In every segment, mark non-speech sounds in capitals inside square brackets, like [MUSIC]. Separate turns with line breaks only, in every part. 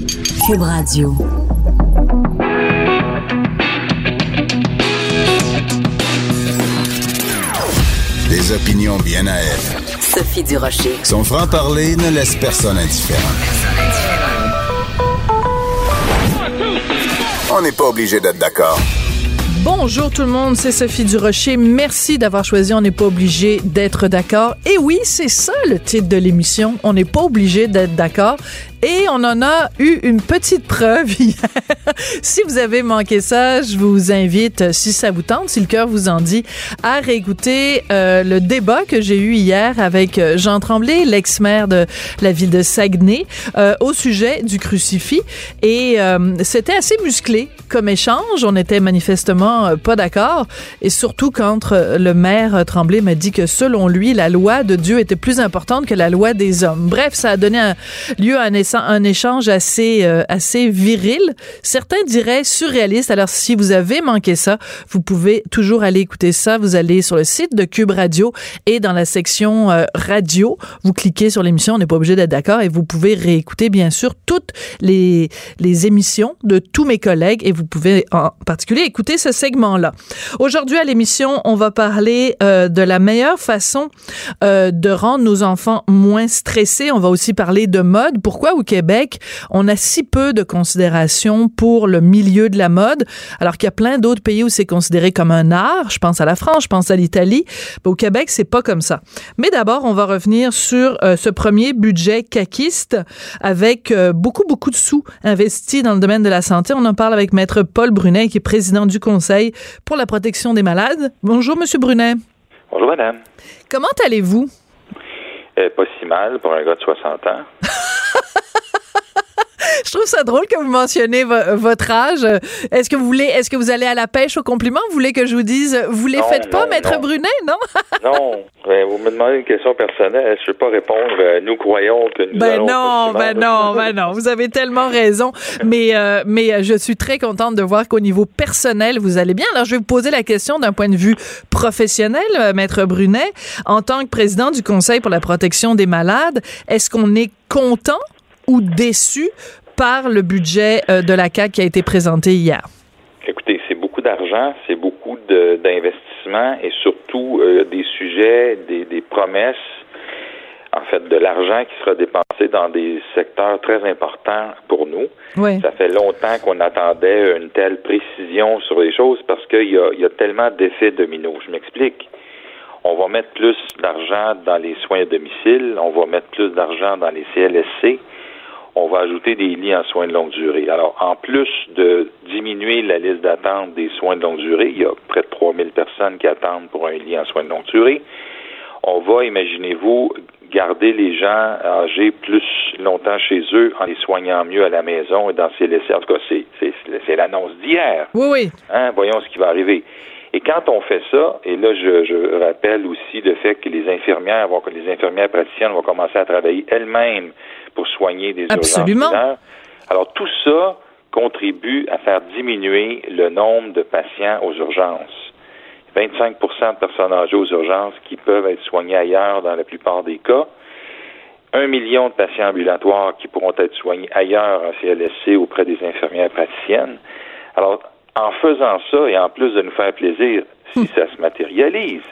Cube Radio.
Des opinions bien à elle.
Sophie Durocher.
Son franc-parler ne laisse personne indifférent. On n'est pas obligé d'être d'accord.
Bonjour tout le monde, c'est Sophie Durocher. Merci d'avoir choisi On n'est pas obligé d'être d'accord. Et oui, c'est ça le titre de l'émission. On n'est pas obligé d'être d'accord. Et on en a eu une petite preuve hier. [LAUGHS] si vous avez manqué ça, je vous invite, si ça vous tente, si le cœur vous en dit, à réécouter euh, le débat que j'ai eu hier avec euh, Jean Tremblay, l'ex-maire de la ville de Saguenay, euh, au sujet du crucifix. Et c'était assez musclé comme échange. On était manifestement pas d'accord. Et surtout quand le maire Tremblay m'a dit que selon lui, la loi de Dieu était plus importante que la loi des hommes. Bref, ça a donné un, lieu à un un échange assez euh, assez viril, certains diraient surréaliste. Alors si vous avez manqué ça, vous pouvez toujours aller écouter ça. Vous allez sur le site de Cube Radio et dans la section euh, radio, vous cliquez sur l'émission. On n'est pas obligé d'être d'accord et vous pouvez réécouter bien sûr toutes les les émissions de tous mes collègues et vous pouvez en particulier écouter ce segment-là. Aujourd'hui à l'émission, on va parler euh, de la meilleure façon de rendre nos enfants moins stressés. On va aussi parler de mode. Pourquoi au Québec, on a si peu de considération pour le milieu de la mode, alors qu'il y a plein d'autres pays où c'est considéré comme un art. Je pense à la France, je pense à l'Italie. Au Québec, c'est pas comme ça. Mais d'abord, on va revenir sur euh, ce premier budget caquiste avec euh, beaucoup, beaucoup de sous investis dans le domaine de la santé. On en parle avec Maître Paul Brunet, qui est président du Conseil pour la protection des malades. Bonjour, Monsieur Brunet.
Bonjour, madame.
Comment allez-vous?
Euh, pas si mal pour un gars de 60 ans. [LAUGHS] [LAUGHS]
Je trouve ça drôle que vous mentionnez votre âge. Est-ce que vous voulez, est-ce que vous allez à la pêche au compliment? Vous voulez que je vous dise, vous les faites pas, Maître Brunet, non? [LAUGHS]
non. Ben, vous me demandez une question personnelle. Je ne vais pas répondre. Euh, nous croyons que nous
Ben non, ben non, ben non. Vous avez tellement raison. Mais, euh, mais euh, je suis très contente de voir qu'au niveau personnel, vous allez bien. Alors, je vais vous poser la question d'un point de vue professionnel, Maître Brunet. En tant que président du Conseil pour la protection des malades, est-ce qu'on est content ou déçu par le budget euh, de la CAQ qui a été présenté hier?
Écoutez, c'est beaucoup d'argent, c'est beaucoup d'investissements et surtout euh, des sujets, des, promesses, en fait, de l'argent qui sera dépensé dans des secteurs très importants pour nous. Ça fait longtemps qu'on attendait une telle précision sur les choses parce qu'il y a, y a tellement d'effets dominos. Je m'explique. On va mettre plus d'argent dans les soins à domicile, on va mettre plus d'argent dans les CLSC, on va ajouter des lits en soins de longue durée. Alors, en plus de diminuer la liste d'attente des soins de longue durée, il y a près de 3000 personnes qui attendent pour un lit en soins de longue durée. On va, imaginez-vous, garder les gens âgés plus longtemps chez eux en les soignant mieux à la maison et dans ces laissés. En tout cas, c'est l'annonce d'hier.
Oui, oui.
Hein? Voyons ce qui va arriver. Et quand on fait ça, et là, je, je rappelle aussi le fait que les infirmières vont, que les infirmières praticiennes vont commencer à travailler elles-mêmes pour soigner des
Absolument.
urgences. Alors, tout ça contribue à faire diminuer le nombre de patients aux urgences. 25% de personnes âgées aux urgences qui peuvent être soignées ailleurs dans la plupart des cas. Un million de patients ambulatoires qui pourront être soignés ailleurs en CLSC auprès des infirmières praticiennes. Alors, en faisant ça et en plus de nous faire plaisir, si hmm. ça se matérialise,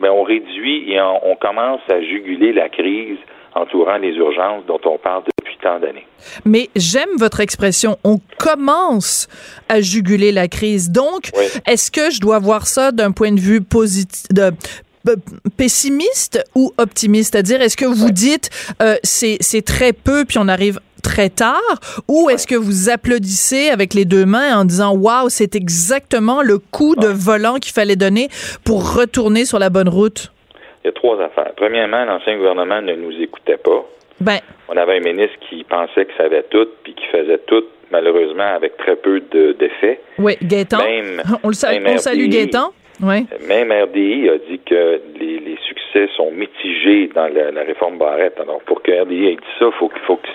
ben on réduit et on, commence à juguler la crise entourant les urgences dont on parle depuis tant d'années.
Mais j'aime votre expression. On commence à juguler la crise. Donc, est-ce que je dois voir ça d'un point de vue positif, de, pessimiste ou optimiste? C'est-à-dire, est-ce que vous dites euh, c'est très peu puis on arrive très tard ou est-ce que vous applaudissez avec les deux mains en disant waouh c'est exactement le coup de volant qu'il fallait donner pour retourner sur la bonne route?
Il y a trois affaires. Premièrement, l'ancien gouvernement ne nous écoutait pas.
Ben.
On avait un ministre qui pensait ça savait tout puis qui faisait tout malheureusement avec très peu d'effets.
oui, Gaétan. [LAUGHS] on le salue, on salue Gaétan. Oui.
Même RDI a dit que les, succès sont mitigés dans la, réforme Barrette. Alors, pour que RDI ait dit ça, il faut, faut que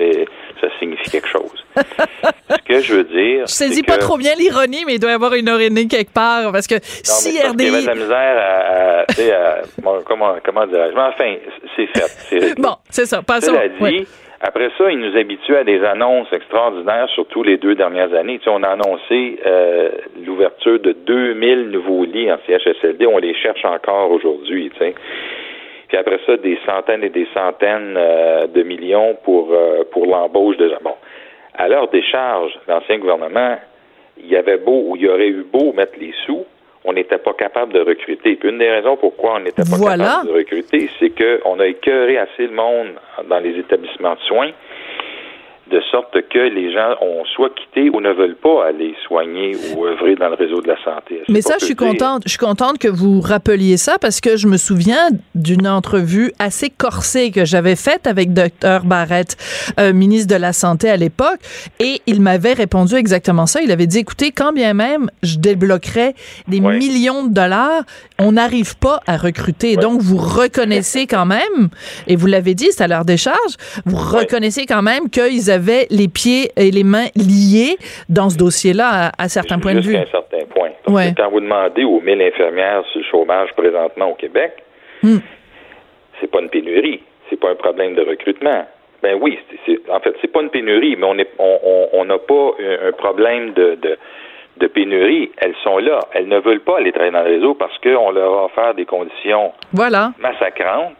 ça signifie quelque chose. [LAUGHS] Ce que je veux dire. Je
saisis pas trop bien l'ironie, mais il doit y avoir une ironie quelque part. Parce que si RDI.
Il y avait de la misère à. [LAUGHS] comment, comment dirais-je? Mais enfin, c'est fait. [LAUGHS]
bon, c'est ça. Passons.
Cela dit, Après ça, il nous habitue à des annonces extraordinaires, surtout les deux dernières années. Tu sais, on a annoncé euh, l'ouverture de 2000 nouveaux lits en CHSLD. On les cherche encore aujourd'hui. Tu sais. Puis après ça, des centaines et des centaines euh, de millions pour, euh, pour l'embauche de gens. Bon, à l'heure des charges, l'ancien gouvernement, il y avait beau ou il y aurait eu beau mettre les sous, on n'était pas capable de recruter. Puis une des raisons pourquoi on n'était pas capable de recruter, c'est qu'on a écœuré assez le monde dans les établissements de soins de sorte que les gens ont soit quitté ou ne veulent pas aller soigner ou œuvrer dans le réseau de la santé.
Mais ça, je suis contente. Je suis contente que vous rappeliez ça parce que je me souviens d'une entrevue assez corsée que j'avais faite avec Dr Barrett, euh, ministre de la Santé à l'époque, et il m'avait répondu exactement ça. Il avait dit, écoutez, quand bien même je débloquerais des millions de dollars, on n'arrive pas à recruter. Donc, vous reconnaissez quand même, et vous l'avez dit, c'est à leur décharge, vous reconnaissez quand même qu'ils avaient les pieds et les mains liés dans ce dossier-là à, certains points de vue.
Un certain point. quand vous demandez aux 1000 infirmières sur le chômage présentement au Québec, hmm. c'est pas une pénurie, c'est pas un problème de recrutement. Ben oui, en fait, c'est pas une pénurie, mais on n'a pas un, problème de, de, pénurie. Elles sont là. Elles ne veulent pas aller travailler dans le réseau parce qu'on leur a offert des conditions massacrantes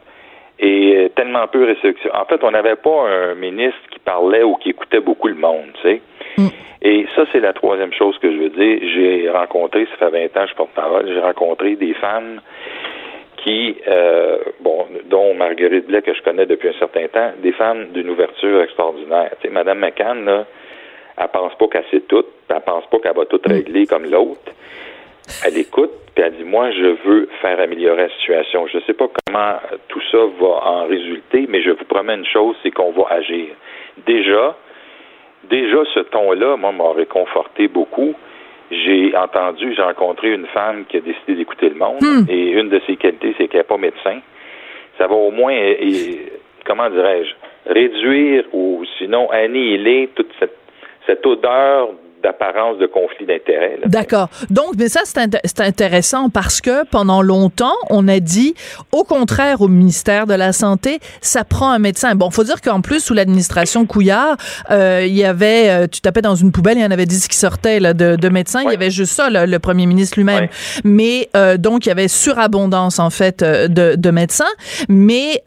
et euh, tellement peu réception. En fait, on n'avait pas un ministre qui parlait ou qui écoutait beaucoup le monde, tu sais. Mm. Et ça, c'est la troisième chose que je veux dire. J'ai rencontré, ça fait 20 ans que je porte-parole, j'ai rencontré des femmes qui, euh, bon, dont Marguerite Blais, que je connais depuis un certain temps, des femmes d'une ouverture extraordinaire. Tu sais, Madame McCann, là, elle pense pas qu'elle sait tout, elle pense pas qu'elle va tout régler comme l'autre. Elle écoute, puis elle dit, moi, je veux faire améliorer la situation. Je ne sais pas comment tout ça va en résulter, mais je vous promets une chose, c'est qu'on va agir. Déjà, déjà, ce ton-là, moi, m'a réconforté beaucoup. J'ai entendu, j'ai rencontré une femme qui a décidé d'écouter le monde, hmm. et une de ses qualités, c'est qu'elle n'est pas médecin. Ça va au moins, comment dirais-je, réduire ou sinon annihiler toute cette, cette odeur d'apparence de conflit d'intérêts.
D'accord. Donc, mais ça, c'est intéressant parce que pendant longtemps, on a dit, au contraire, au ministère de la Santé, ça prend un médecin. Bon, faut dire qu'en plus, sous l'administration Couillard, euh, il y avait, euh, tu tapais dans une poubelle, il y en avait 10 qui sortaient là, de, de médecins. Il y avait juste ça, le premier ministre lui-même. Mais euh, donc, il y avait surabondance, en fait, de, de médecins. Mais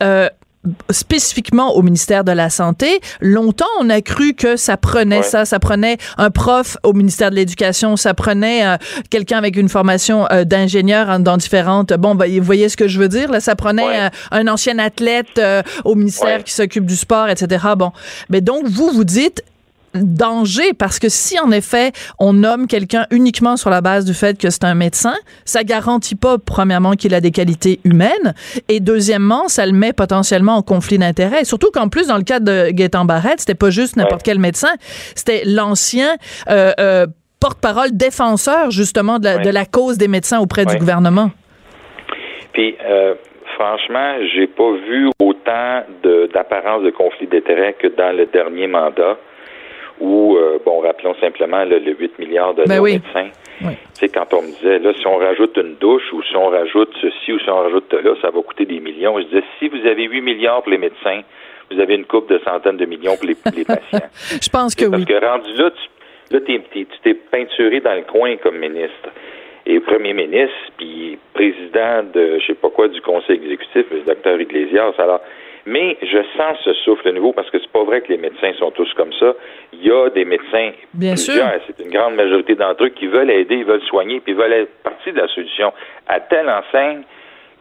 spécifiquement au ministère de la Santé, longtemps, on a cru que ça prenait ça, ça prenait un prof au ministère de l'Éducation, ça prenait euh, quelqu'un avec une formation euh, d'ingénieur dans différentes... Bon, ben, vous voyez ce que je veux dire? Là, ça prenait euh, un ancien athlète au ministère qui s'occupe du sport, etc. Bon, mais donc, vous, vous dites, danger parce que si en effet on nomme quelqu'un uniquement sur la base du fait que c'est un médecin, ça garantit pas premièrement qu'il a des qualités humaines et deuxièmement ça le met potentiellement en conflit d'intérêts. Surtout qu'en plus dans le cas de Gaétan Barrette, c'était pas juste n'importe quel médecin, c'était l'ancien euh, euh, porte-parole défenseur justement de la, cause des médecins auprès du gouvernement.
Puis euh, franchement, j'ai pas vu autant d'apparence de, de conflit d'intérêts que dans le dernier mandat ou, euh, bon, rappelons simplement le 8 milliards de ben médecins. Tu sais, quand on me disait, là, si on rajoute une douche ou si on rajoute ceci ou si on rajoute là, ça va coûter des millions. Je disais, si vous avez 8 milliards pour les médecins, vous avez une coupe de centaines de millions pour les, patients. [LAUGHS]
Je pense que
Parce que rendu là, tu là, tu t'es peinturé dans le coin comme ministre. Et premier ministre, puis président de, je sais pas quoi, du conseil exécutif, le docteur Iglesias. Alors, mais je sens ce souffle nouveau parce que c'est pas vrai que les médecins sont tous comme ça. Il y a des médecins,
Bien
plusieurs, c'est une grande majorité d'entre eux qui veulent aider, ils veulent soigner, puis ils veulent être partie de la solution. À telle enseigne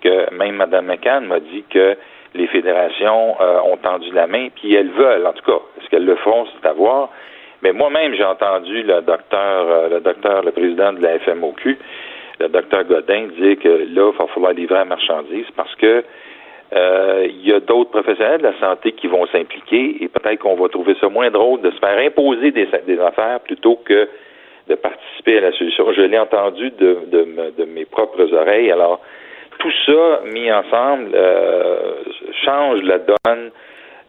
que même Mme McCann m'a dit que les fédérations euh, ont tendu la main, puis elles veulent, en tout cas. Est-ce qu'elles le feront, c'est à voir. Mais moi-même, j'ai entendu le docteur, euh, le docteur, le président de la FMOQ, le docteur Godin, dire que là, il va falloir livrer la marchandise parce que euh, il y a d'autres professionnels de la santé qui vont s'impliquer et peut-être qu'on va trouver ça moins drôle de se faire imposer des, affaires plutôt que de participer à la solution. Je l'ai entendu de, de, mes propres oreilles. Alors, tout ça mis ensemble euh, change la donne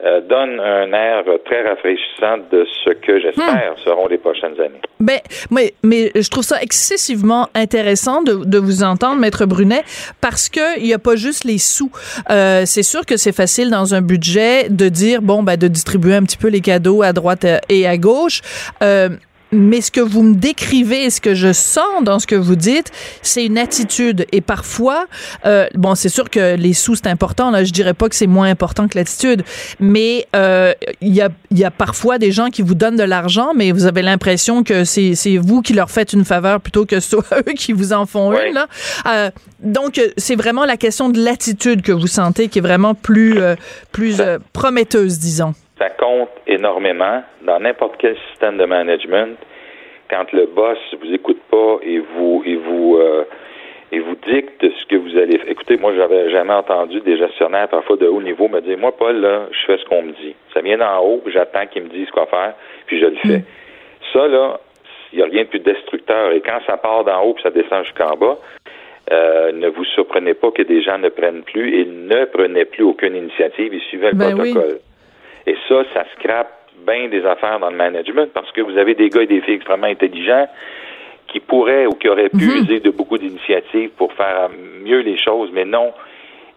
euh, donne un air très rafraîchissant de ce que j'espère hmm. seront les prochaines années.
Ben, mais, mais je trouve ça excessivement intéressant de, de vous entendre, Maître Brunet, parce que il n'y a pas juste les sous. Euh, c'est sûr que c'est facile dans un budget de dire, bon, ben, de distribuer un petit peu les cadeaux à droite et à gauche. Euh, mais ce que vous me décrivez, ce que je sens dans ce que vous dites, c'est une attitude. Et parfois, euh, bon, c'est sûr que les sous, c'est important. Là, je dirais pas que c'est moins important que l'attitude, mais euh, il y, a, y a parfois des gens qui vous donnent de l'argent, mais vous avez l'impression que c'est vous qui leur faites une faveur plutôt que ce soit [LAUGHS] eux qui vous en font une. Là. Euh, donc, c'est vraiment la question de l'attitude que vous sentez qui est vraiment plus, euh, plus euh, prometteuse, disons
ça compte énormément dans n'importe quel système de management. Quand le boss vous écoute pas et vous et vous euh, et vous dicte ce que vous allez faire. Écoutez, moi, j'avais jamais entendu des gestionnaires parfois de haut niveau me dire Moi, Paul, là, je fais ce qu'on me dit. Ça vient d'en haut, j'attends qu'ils me disent quoi faire, puis je le fais. Mm. Ça, là, il n'y a rien de plus destructeur. Et quand ça part d'en haut puis ça descend jusqu'en bas, euh, ne vous surprenez pas que des gens ne prennent plus et ne prenaient plus aucune initiative. Ils suivaient le ben protocole. Et ça, ça scrape bien des affaires dans le management parce que vous avez des gars et des filles extrêmement intelligents qui pourraient ou qui auraient pu mhm. user de beaucoup d'initiatives pour faire mieux les choses, mais non.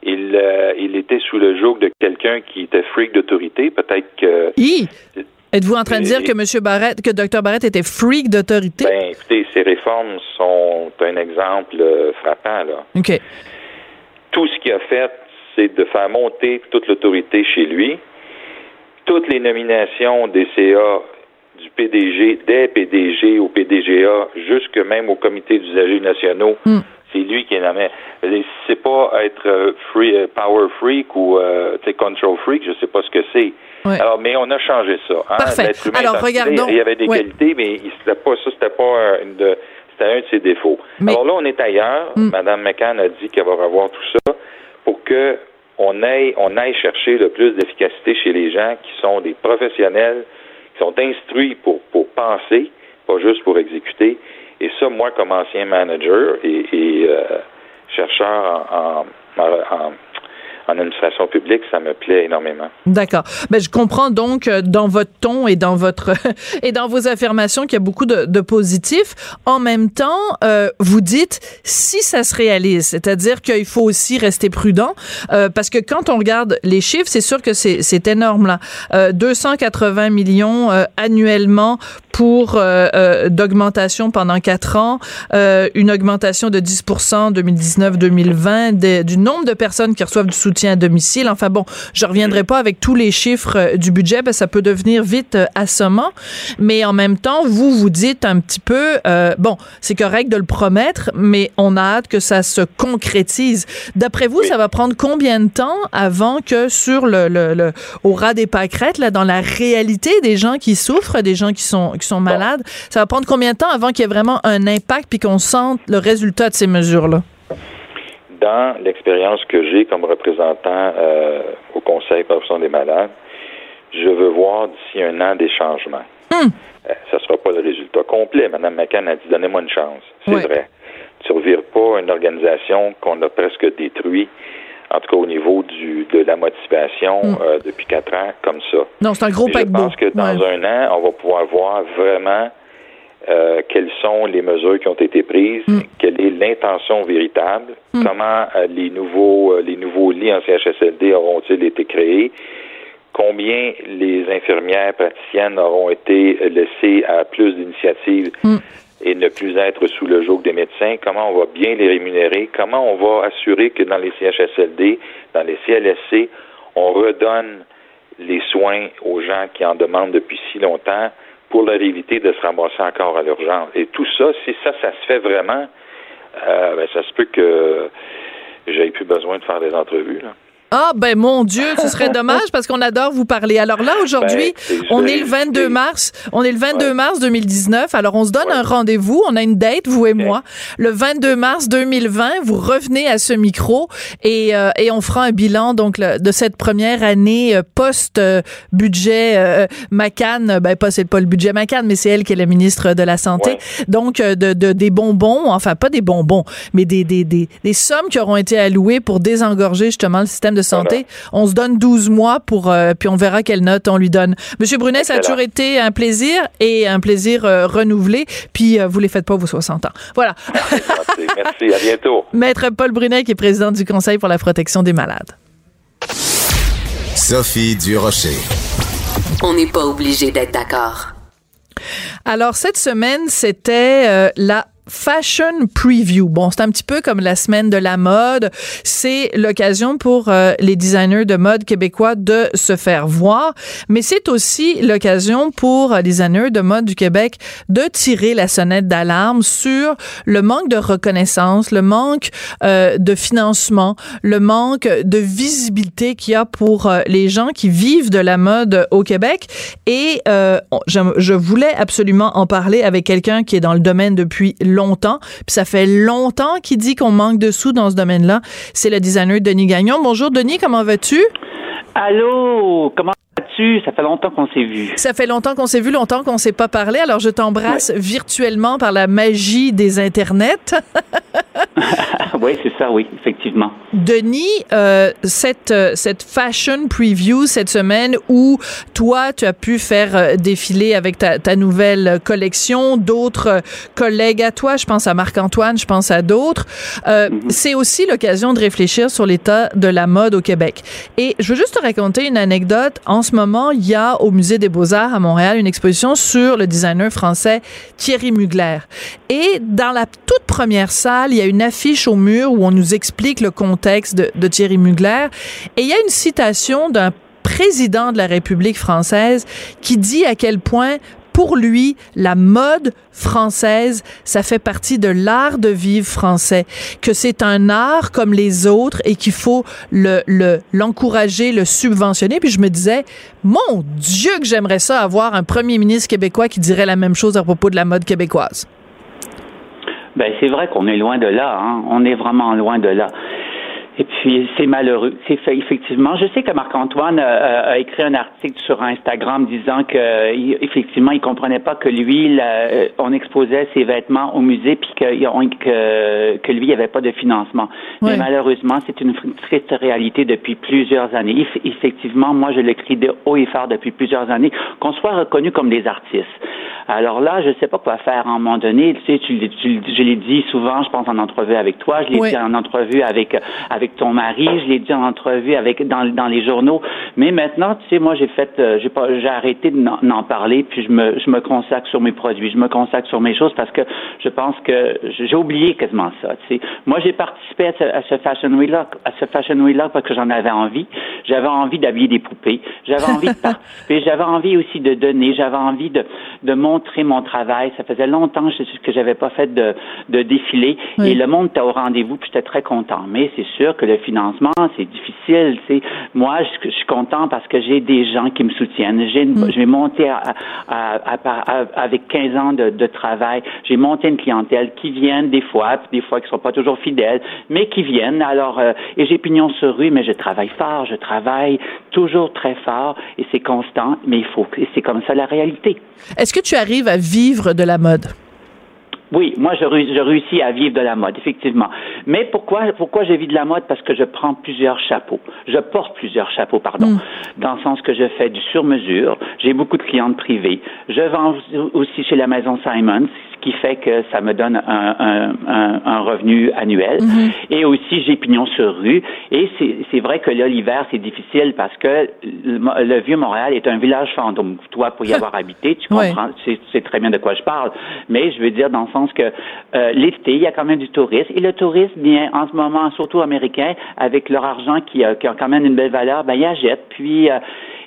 Il, euh, il était sous le joug de quelqu'un qui était freak d'autorité. Peut-être que.
Êtes-vous en train de dire que M. Barrett, que Dr. Barrett était freak d'autorité?
Ben, écoutez, ces réformes sont un exemple euh, frappant, là.
OK.
Tout ce qu'il a fait, c'est de faire monter toute l'autorité chez lui toutes les nominations des CA du PDG, des PDG au PDGA, jusque même au comité d'usagers nationaux, hmm. c'est lui qui est nommé. C'est pas être euh, free, euh, power freak ou euh, control freak, je sais pas ce que c'est. Alors, mais on a changé ça.
Hein? Parfait. Alors, regardons.
Il y avait des qualités, mais c'était pas ça, c'était pas une de, c'était un de ses défauts. Alors là, on est ailleurs. Mme hmm. Madame McCann a dit qu'elle va revoir tout ça pour que on aille, on aille chercher le plus d'efficacité chez les gens qui sont des professionnels, qui sont instruits pour, pour penser, pas juste pour exécuter. Et ça, moi, comme ancien manager et, euh, chercheur en, en en administration publique, ça me plaît énormément.
D'accord. Ben, je comprends donc euh, dans votre ton et dans votre [LAUGHS] et dans vos affirmations qu'il y a beaucoup de, de positifs. En même temps, euh, vous dites si ça se réalise, c'est-à-dire qu'il faut aussi rester prudent euh, parce que quand on regarde les chiffres, c'est sûr que c'est énorme là. Euh, 280 millions euh, annuellement pour euh, d'augmentation pendant quatre ans, une augmentation de 10% 2019-2020 du nombre de personnes qui reçoivent du soutien à domicile. Enfin bon, je reviendrai pas avec tous les chiffres euh, du budget, parce que ça peut devenir vite euh, assommant. Mais en même temps, vous vous dites un petit peu, euh, bon, c'est correct de le promettre, mais on a hâte que ça se concrétise. D'après vous, ça va prendre combien de temps avant que sur le, le, au ras des pâquerettes, là, dans la réalité des gens qui souffrent, des gens qui sont qui sont malades, ça va prendre combien de temps avant qu'il y ait vraiment un impact puis qu'on sente le résultat de ces mesures là?
Dans l'expérience que j'ai comme représentant euh, au Conseil profession des malades, je veux voir d'ici un an des changements. Hmm. Euh, ça ne sera pas le résultat complet. Mme McCann a dit donnez-moi une chance. C'est vrai. Tu ne revires pas une organisation qu'on a presque détruite, en tout cas au niveau du, de la motivation hmm. euh, depuis quatre ans, comme ça.
Non, c'est un gros paquebot.
Je pense que dans un an, on va pouvoir voir vraiment euh, quelles sont les mesures qui ont été prises, mm. quelle est l'intention véritable, mm. comment euh, les nouveaux euh, les nouveaux lits en CHSLD auront-ils été créés, combien les infirmières praticiennes auront été laissées à plus d'initiatives mm. et ne plus être sous le joug des médecins, comment on va bien les rémunérer, comment on va assurer que dans les CHSLD, dans les CLSC, on redonne les soins aux gens qui en demandent depuis si longtemps, pour leur éviter de se ramasser encore à l'urgence. Et tout ça, si ça, ça se fait vraiment, euh, ben, ça se peut que j'aie plus besoin de faire des entrevues. Là.
Ah ben mon Dieu, ce serait [LAUGHS] dommage parce qu'on adore vous parler. Alors là aujourd'hui, ben, on est le 22 mars, on est le 22 mars 2019. Alors on se donne un rendez-vous, on a une date vous et moi. Le 22 mars 2020, vous revenez à ce micro et, euh, et on fera un bilan donc de cette première année euh, post budget euh, Macan, ben pas c'est pas le budget Macan mais c'est elle qui est la ministre de la santé. Donc de, de, des bonbons, enfin pas des bonbons, mais des des, des des sommes qui auront été allouées pour désengorger justement le système de de santé. On se donne 12 mois pour, euh, puis on verra quelle note on lui donne. Monsieur Brunet, ça a toujours été un plaisir et un plaisir euh, renouvelé. Puis vous les faites pas vos 60 ans. Voilà.
Merci, à [LAUGHS] bientôt.
Maître Paul Brunet, qui est président du Conseil pour la protection des malades.
Sophie Durocher.
On n'est pas obligé d'être d'accord.
Alors, cette semaine, c'était la Fashion Preview. Bon, c'est un petit peu comme la semaine de la mode. C'est l'occasion pour euh, les designers de mode québécois de se faire voir, mais c'est aussi l'occasion pour les designers de mode du Québec de tirer la sonnette d'alarme sur le manque de reconnaissance, le manque euh, de financement, le manque de visibilité qu'il y a pour euh, les gens qui vivent de la mode au Québec. Et je voulais absolument en parler avec quelqu'un qui est dans le domaine depuis longtemps longtemps, puis ça fait longtemps qu'il dit qu'on manque de sous dans ce domaine-là. C'est le designer Denis Gagnon. Bonjour Denis, comment vas-tu?
Allô, comment Ça fait longtemps qu'on s'est vu.
Ça fait longtemps qu'on s'est vu, longtemps qu'on s'est pas parlé. Alors je t'embrasse virtuellement par la magie des internets. [LAUGHS]
oui, c'est ça, oui, effectivement.
Denis, euh, cette, euh, cette fashion preview cette semaine où toi, tu as pu faire euh, défiler avec ta, ta nouvelle collection, d'autres collègues à toi, je pense à Marc-Antoine, je pense à d'autres, mm-hmm. c'est aussi l'occasion de réfléchir sur l'état de la mode au Québec. Et je veux juste te raconter une anecdote. En ce moment, il y a au Musée des Beaux-Arts à Montréal une exposition sur le designer français Thierry Mugler. Et dans la toute première salle, il y a une affiche au mur où on nous explique le contexte de, Thierry Mugler. Et il y a une citation d'un président de la République française qui dit à quel point pour lui, la mode française, ça fait partie de l'art de vivre français, que c'est un art comme les autres et qu'il faut le, l'encourager, le subventionner. Puis je me disais, mon Dieu que j'aimerais ça avoir un premier ministre québécois qui dirait la même chose à propos de la mode québécoise.
Ben, c'est vrai qu'on est loin de là, hein. On est vraiment loin de là. Et puis, c'est malheureux. C'est fait, effectivement. Je sais que Marc-Antoine a, écrit un article sur Instagram disant que, effectivement, il comprenait pas que lui, on exposait ses vêtements au musée puis que, que, lui, il n'y avait pas de financement. Mais malheureusement, c'est une triste réalité depuis plusieurs années. Effectivement, moi, je l'écris de haut et fort depuis plusieurs années, qu'on soit reconnu comme des artistes. Alors là, je ne sais pas quoi faire à un moment donné. Tu sais, tu, je l'ai dit souvent, je pense en entrevue avec toi, je l'ai dit en entrevue avec avec ton mari, je l'ai dit en entrevue avec dans, dans les journaux. Mais maintenant, tu sais, moi j'ai fait, euh, j'ai pas, j'ai arrêté d'en parler, puis je me je me consacre sur mes produits, je me consacre sur mes choses parce que je pense que j'ai oublié quasiment ça. Tu sais, moi j'ai participé à ce, à ce fashion week là, à ce fashion week là parce que j'en avais envie. J'avais envie d'habiller des poupées, j'avais envie de [LAUGHS] participer, j'avais envie aussi de donner, j'avais envie de de montrer montrer mon travail. Ça faisait longtemps que j'avais pas fait de, de défilé et le monde était au rendez-vous puis j'étais très content. Mais c'est sûr que le financement, c'est difficile. Moi, je, suis content parce que j'ai des gens qui me soutiennent. J'ai mm. je vais monter à, avec 15 ans de, de travail. J'ai monté une clientèle qui viennent des fois, puis des fois qui sont pas toujours fidèles, mais qui viennent. Alors, euh, et j'ai pignon sur rue, mais je travaille fort, je travaille toujours très fort et c'est constant, mais il faut, c'est comme ça la réalité.
Est-ce que tu as arrive à vivre de la mode?
Oui, moi je, je, réussis à vivre de la mode, effectivement. Mais pourquoi pourquoi je vis de la mode? Parce que je prends plusieurs chapeaux. Je porte plusieurs chapeaux, pardon. Mm. Dans le sens que je fais du sur-mesure. J'ai beaucoup de clientes privées. Je vends aussi chez la maison Simons, ce qui fait que ça me donne un, un, un, revenu annuel. Mm-hmm. Et aussi j'ai pignon sur rue. Et c'est vrai que là l'hiver c'est difficile parce que le, vieux Montréal est un village fantôme. Toi pour y [LAUGHS] avoir habité, tu comprends, c'est très bien de quoi je parle. Mais je veux dire dans le sens que euh, l'été, il y a quand même du tourisme. Et le tourisme, bien, en ce moment, surtout américain, avec leur argent qui, a quand même une belle valeur, ben, ils achètent. Puis, euh,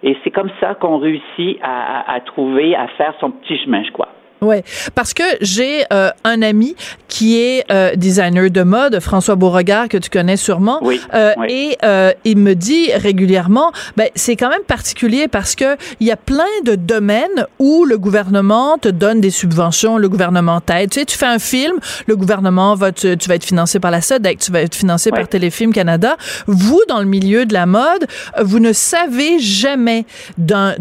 et c'est comme ça qu'on réussit à, à trouver, à faire son petit chemin, je crois.
Ouais, parce que j'ai euh, un ami qui est euh, designer de mode, François Beauregard que tu connais sûrement,
oui,
euh, et il me dit régulièrement, ben c'est quand même particulier parce que il y a plein de domaines où le gouvernement te donne des subventions, le gouvernement t'aide. Tu sais, tu fais un film, le gouvernement va tu vas être financé par la SEDEC, tu vas être financé par Téléfilm Canada. Vous dans le milieu de la mode, vous ne savez jamais d'un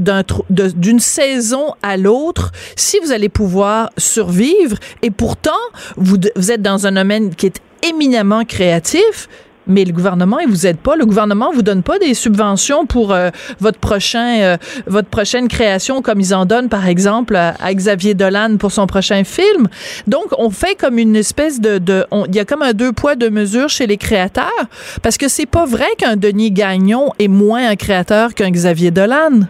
d'une saison à l'autre si vous allez pouvoir survivre. Et pourtant, vous, êtes dans un domaine qui est éminemment créatif. mais le gouvernement, il vous aide pas. Le gouvernement vous donne pas des subventions pour euh, votre prochain, euh, votre prochaine création, comme ils en donnent, par exemple, à, Xavier Dolan pour son prochain film. Donc, on fait comme une espèce de il y a comme un deux poids deux mesures chez les créateurs, parce que c'est pas vrai qu'un Denis Gagnon est moins un créateur qu'un Xavier Dolan.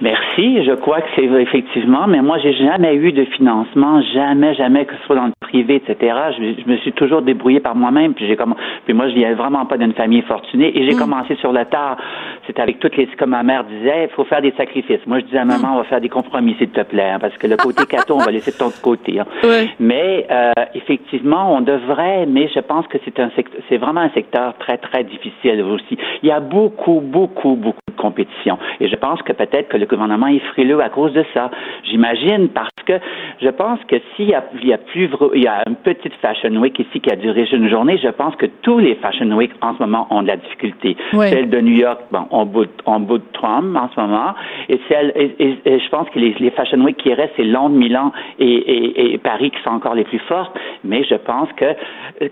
Merci, je crois que c'est effectivement, mais moi, j'ai jamais eu de financement, jamais, jamais, que ce soit dans le privé, etc. Je, me suis toujours débrouillé par moi-même, puis j'ai comme, puis moi, je viens vraiment pas d'une famille fortunée, et j'ai mm. commencé sur le tard. C'était avec toutes les, comme ma mère disait, il faut faire des sacrifices. Moi, je disais à maman, mm. on va faire des compromis, s'il te plaît, hein, parce que le côté cateau, on va laisser de ton côté. Hein. [LAUGHS] Mais euh, effectivement, on devrait, mais je pense que c'est un c'est vraiment un secteur très, très difficile aussi. Il y a beaucoup, beaucoup, beaucoup de compétition, et je pense que peut-être que le gouvernement est frileux à cause de ça. J'imagine parce que je pense que s'il y a, il y a plus, il y a une petite Fashion Week ici qui a duré une journée, je pense que tous les Fashion Week en ce moment ont de la difficulté. Celle de New York, bon, on bout, on bout de Trump en ce moment, et celle, et, je pense que les, les, Fashion Week qui restent, c'est Londres, Milan et, et, Paris qui sont encore les plus fortes, mais je pense que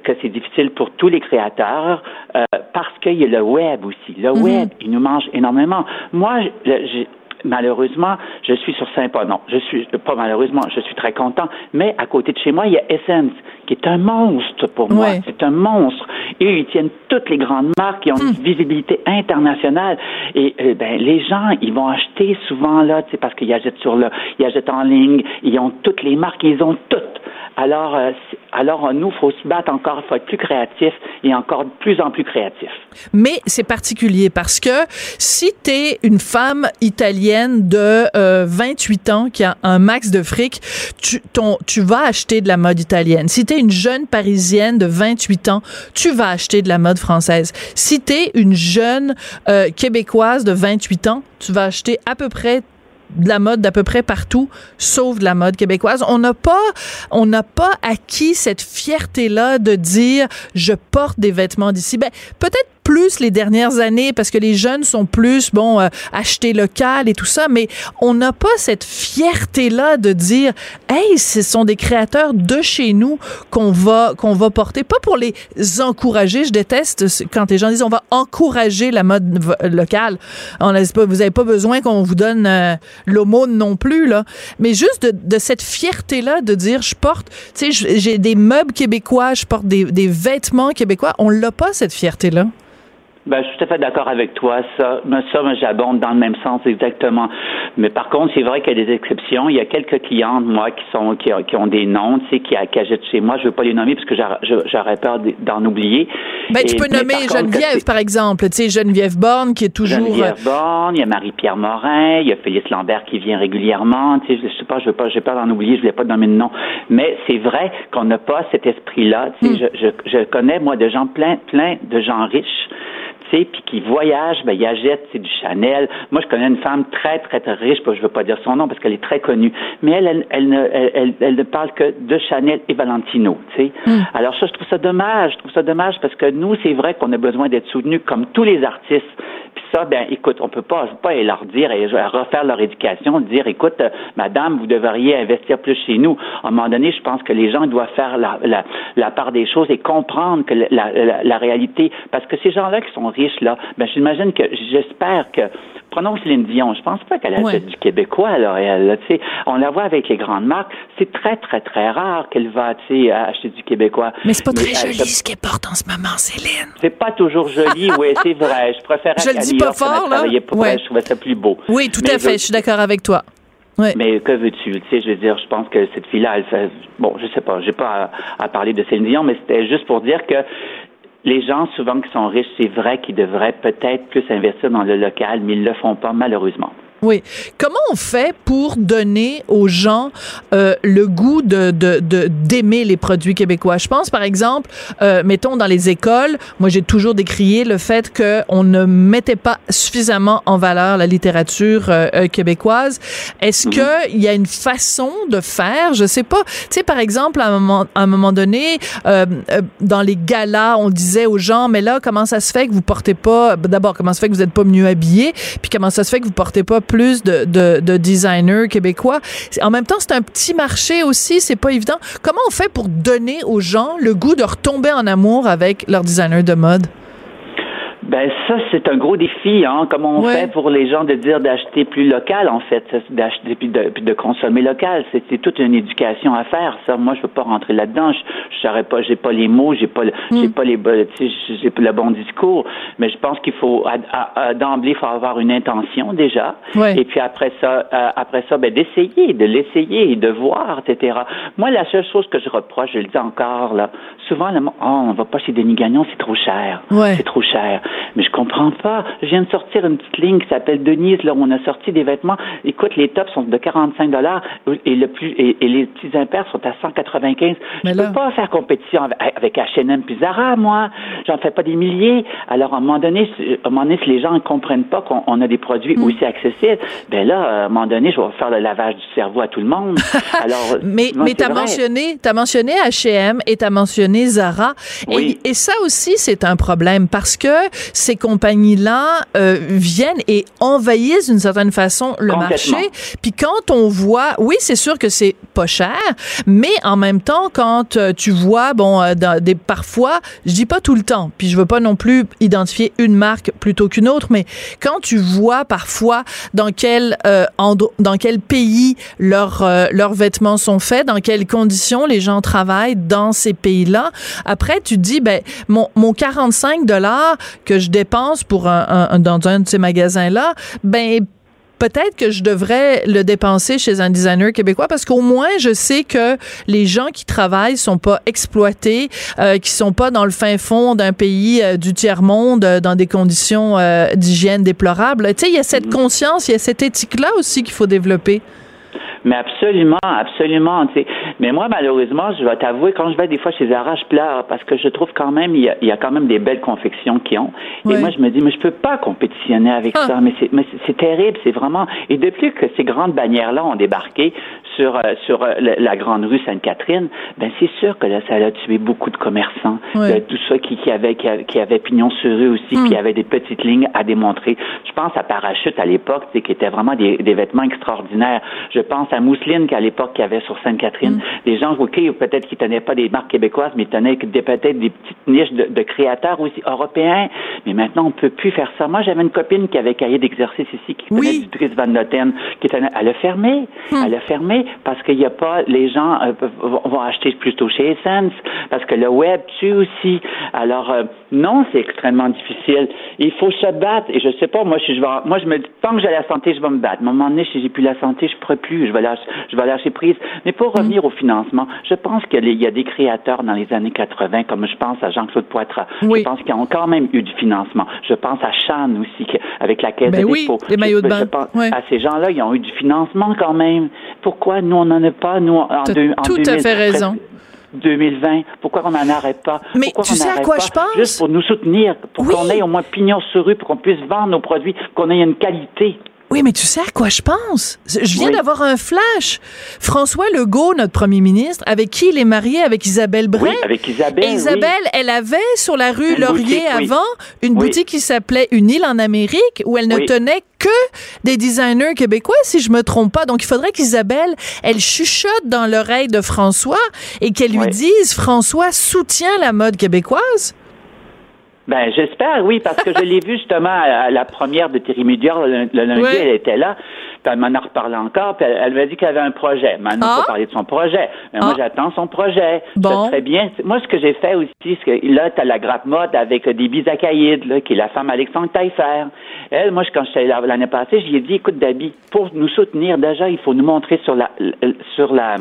que c'est difficile pour tous les créateurs euh, parce qu'il y a le web aussi. Le mm-hmm. web, il nous mange énormément. Moi, j'ai malheureusement, je suis sur Saint-Paul. Non, je suis pas malheureusement, je suis très content. Mais à côté de chez moi, il y a Essence, qui est un monstre pour moi. C'est un monstre. Et ils tiennent toutes les grandes marques qui ont une hmm. visibilité internationale. Et euh, ben, les gens, ils vont acheter souvent là, parce qu'ils achètent sur le, ils achètent en ligne, ils ont toutes les marques, ils ont toutes. Alors, euh, alors nous, faut se battre encore, faut être plus créatif et encore de plus en plus créatif.
Mais c'est particulier parce que si tu es une femme italienne de 28 euh, ans qui a un max de fric, tu, tu vas acheter de la mode italienne. Si tu es une jeune parisienne de 28 ans, tu vas acheter de la mode française. Si tu es une jeune euh, québécoise de 28 ans, tu vas acheter à peu près de la mode d'à peu près partout, sauf de la mode québécoise. On n'a pas, on n'a pas acquis cette fierté-là de dire je porte des vêtements d'ici. Ben, peut-être plus les dernières années parce que les jeunes sont plus, bon, euh, acheter local et tout ça, mais on n'a pas cette fierté-là de dire, hey, ce sont des créateurs de chez nous qu'on va, qu'on va porter, pas pour les encourager. Je déteste quand les gens disent on va encourager la mode locale. On pas, vous n'avez pas besoin qu'on vous donne euh, l'aumône non plus, là. Mais juste de, de cette fierté-là de dire, je porte, tu sais, j'ai des meubles québécois, je porte des, des vêtements québécois. On l'a pas, cette fierté-là.
Ben, je suis tout à fait d'accord avec toi. Ça, mais ça, j'abonde dans le même sens exactement. Mais par contre, c'est vrai qu'il y a des exceptions. Il y a quelques clientes, moi, qui sont qui, ont des noms, tu sais, qui, qui achètent chez moi. Je veux pas les nommer parce que j'aurais peur d'en oublier.
Ben, tu peux nommer Geneviève, par exemple. Tu sais, Geneviève Borne, qui est toujours.
Geneviève euh, Borne, il y a Marie-Pierre Morin, il y a Félix Lambert qui vient régulièrement. Tu sais, je sais pas, je veux pas, j'ai peur d'en oublier. Je voulais pas nommer de nom. Mais c'est vrai qu'on n'a pas cet esprit-là. Tu sais, hmm. je, je, je connais moi de gens plein, plein de gens riches puis qui voyage, ben, il achète c'est du Chanel. Moi, je connais une femme très, très, très riche, je ne veux pas dire son nom parce qu'elle est très connue, mais elle, elle, ne, elle, elle, ne parle que de Chanel et Valentino, tu sais. Hmm. Alors ça, je trouve ça dommage, je trouve ça dommage parce que nous, c'est vrai qu'on a besoin d'être soutenus comme tous les artistes. Ça, ben, écoute, on peut pas, pas leur dire et refaire leur éducation, dire, écoute, euh, madame, vous devriez investir plus chez nous. À un moment donné, je pense que les gens doivent faire la, la, la part des choses et comprendre que la, la, réalité, parce que ces gens-là qui sont là, ben, j'imagine que, j'espère que, prenons Céline Dion, je pense pas qu'elle a du québécois, sais, on la voit avec les grandes marques, c'est très, très, très rare qu'elle va, acheter du québécois.
Mais c'est pas très joli ce qu'elle porte en ce moment, Céline.
C'est pas toujours joli, [LAUGHS] oui, c'est vrai. Je préfère
Je le dis pas fort, là.
Pour ouais. je trouvais ça plus beau.
Oui, tout à fait, je suis d'accord avec toi.
Mais que veux-tu? Tu sais, je veux dire, je pense que cette fille-là, elle fait, bon, je sais pas, j'ai pas à, à, parler de Céline Dion, mais c'était juste pour dire que les gens, souvent qui sont riches, c'est vrai qu'ils devraient peut-être plus investir dans le local, mais ils ne le font pas, malheureusement.
Oui. Comment on fait pour donner aux gens euh, le goût de d'aimer les produits québécois? Je pense par exemple, euh, mettons dans les écoles, moi j'ai toujours décrié le fait que on ne mettait pas suffisamment en valeur la littérature euh, euh québécoise. Est-ce mhm. que il y a une façon de faire? Je sais pas. Tu sais par exemple à un moment à un moment donné euh, euh, dans les galas, on disait aux gens mais là comment ça se fait que vous portez pas d'abord comment ça se fait que vous êtes pas mieux habillés puis comment ça se fait que vous portez pas plus de, de, de designers québécois. En même temps, c'est un petit marché aussi, c'est pas évident. Comment on fait pour donner aux gens le goût de retomber en amour avec leur designer de mode?
Ben ça, c'est un gros défi, hein. Comment on fait pour les gens de dire d'acheter plus local, en fait, d'acheter puis de, puis de consommer local. C'est toute une éducation à faire. Ça, moi, je veux pas rentrer là-dedans. Je, je saurais pas, j'ai pas les mots, j'ai pas, j'ai hmm. pas les, j'ai pas le bon discours. Mais je pense qu'il faut d'emblée, il faut avoir une intention déjà. Et puis après ça, euh, après ça, ben d'essayer, de l'essayer, de voir, etc. Moi, la seule chose que je reproche, je le dis encore là, souvent, le, oh, on va pas chez Denis Gagnon, c'est trop cher. C'est trop cher. Mais je comprends pas. Je viens de sortir une petite ligne qui s'appelle Denise, là, où on a sorti des vêtements. Écoute, les tops sont de 45 dollars et le plus et, les petits impairs sont à 195. Je ne peux pas faire compétition avec, H&M puis Zara, moi. J'en fais pas des milliers. Alors, à un moment donné, à un moment donné, si les gens ne comprennent pas qu'on a des produits hmm. aussi accessibles, ben là, à un moment donné, je vais faire le lavage du cerveau à tout le monde. [LAUGHS]
Alors, mais mais t'as mentionné, t'as mentionné H&M et t'as mentionné Zara. Et, et ça aussi, c'est un problème parce que ces compagnies-là euh, viennent et envahissent d'une certaine façon le marché. Puis quand on voit, oui, c'est sûr que c'est pas cher, mais en même temps, quand euh, tu vois, bon, euh, dans des parfois, je dis pas tout le temps, puis je veux pas non plus identifier une marque plutôt qu'une autre, mais quand tu vois parfois dans quel dans quel pays leurs leurs vêtements sont faits, dans quelles conditions les gens travaillent dans ces pays-là, après tu te dis ben mon mon 45 dollars que je dépense pour un, dans un de ces magasins-là, ben peut-être que je devrais le dépenser chez un designer québécois parce qu'au moins je sais que les gens qui travaillent sont pas exploités, euh, qui sont pas dans le fin fond d'un pays euh, du tiers monde euh, dans des conditions euh, d'hygiène déplorables. Tu sais, il y a cette mm-hmm. conscience, il y a cette éthique-là aussi qu'il faut développer.
Mais absolument, absolument. Mais moi, malheureusement, je vais t'avouer, quand je vais des fois chez Zara, je pleure parce que je trouve quand même, il y a, il y a quand même des belles confections qui ont. Et moi, je me dis, mais je peux pas compétitionner avec ah. ça. Mais c'est, mais c'est terrible, c'est vraiment. Et depuis que ces grandes bannières-là ont débarqué sur euh, sur euh, la, grande rue Sainte-Catherine, ben c'est sûr que là, ça a tué beaucoup de commerçants, euh, tout ça qui, qui avait qui, avait pignon sur eux aussi, hmm. puis avait des petites lignes à démontrer. Je pense à Parachute à l'époque, qui était vraiment des, des vêtements extraordinaires. Je pense à Mousseline qu'à l'époque qu'il y avait sur Sainte-Catherine. Mm. Les gens, OK, peut-être qu'ils tenaient pas des marques québécoises, mais ils tenaient peut-être des petites niches de, créateurs aussi européens. Mais maintenant, on peut plus faire ça. Moi, j'avais une copine qui avait cahier d'exercice ici, qui tenait du Van Noten, qui tenait, elle a fermé. Mm. Elle a fermé parce qu'il n'y a pas, les gens euh, vont acheter plutôt chez Essence, parce que le web tue aussi. Alors, euh, non, c'est extrêmement difficile. Il faut se battre. Et je sais pas, moi, je, je moi, je me dis, tant que j'ai la santé, je vais me battre. À un moment donné, si j'ai plus la santé, je pourrais plus. Je vais je vais lâcher prise. Mais pour revenir au financement, je pense qu'il y a des créateurs dans les années 80, comme je pense à Jean-Claude Poitras. Je pense qu'ils ont quand même eu du financement. Je pense à Chan aussi, avec la caisse
ben
de
oui,
dépôt.
Les maillots de bain.
à ces gens-là, ils ont eu du financement quand même. Pourquoi nous, on n'en a pas, nous, en, deux,
en tout à fait raison.
2020. Pourquoi on n'en arrête pas?
Mais
Pourquoi
tu sais à quoi je pense?
Juste pour nous soutenir, pour qu'on ait au moins pignon sur rue, pour qu'on puisse vendre nos produits, qu'on ait une qualité.
Oui, mais tu sais à quoi je pense? Je viens d'avoir un flash. François Legault, notre premier ministre, avec qui il est marié, avec Isabelle Brun.
Oui, avec Isabelle.
Isabelle, elle avait sur la rue Laurier avant une boutique qui s'appelait Une île en Amérique où elle ne tenait que des designers québécois, si je me trompe pas. Donc, il faudrait qu'Isabelle, elle chuchote dans l'oreille de François et qu'elle lui dise, François soutient la mode québécoise.
Ben, j'espère, oui, parce que je l'ai vu justement à, la première de Thierry Médior, le, lundi, elle était là, puis elle m'en a reparlé encore, puis elle, m'a dit qu'elle avait un projet. Maintenant, ah. parler de son projet. Mais moi, ah. j'attends son projet. Bon. Très bien. Moi, ce que j'ai fait aussi, c'est que là, tu as la grappe mode avec des bisacaïdes, là, qui est la femme Alexandre Taillefer. Elle, moi, quand j'étais là l'année passée, j'ai dit, écoute, Dabi, pour nous soutenir, déjà, il faut nous montrer sur la, sur la,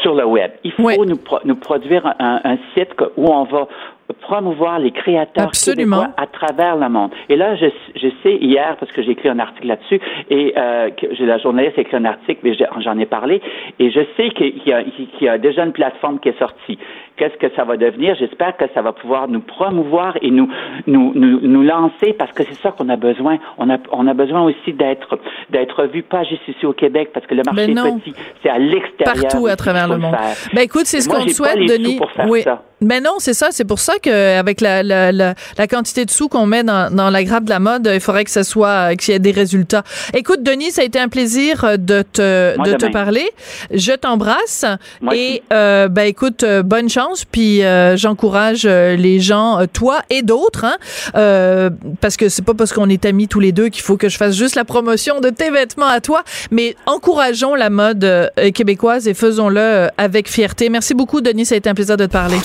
sur le web. Il faut nous, nous produire un, un, site où on va promouvoir les créateurs
Absolument.
à travers le monde. Et là, je, je sais hier, parce que j'ai écrit un article là-dessus, et euh, que j'ai la journaliste a écrit un article, mais j'en ai parlé, et je sais qu'il y, a, qu'il y a déjà une plateforme qui est sortie. Qu'est-ce que ça va devenir? J'espère que ça va pouvoir nous promouvoir et nous, nous, nous, nous lancer, parce que c'est ça qu'on a besoin. On a, on a besoin aussi d'être, d'être vu, pas juste ici au Québec, parce que le marché est petit, c'est à l'extérieur.
Partout à travers le monde. Ben écoute, c'est ce qu'on souhaite, Denis.
Pour faire
oui.
Ça.
Ben non, c'est ça. C'est pour ça qu'avec la, la, la, la, quantité de sous qu'on met dans, dans, la grappe de la mode, il faudrait que ça soit, qu'il y ait des résultats. Écoute, Denis, ça a été un plaisir de te, de te parler. Je t'embrasse. Et, euh, ben écoute, euh, bonne chance. Puis euh, j'encourage euh, les gens, toi et d'autres, hein, euh, parce que c'est pas parce qu'on est amis tous les deux qu'il faut que je fasse juste la promotion de tes vêtements à toi, mais encourageons la mode québécoise et faisons-le avec fierté. Merci beaucoup, Denis. Ça a été un plaisir de te parler.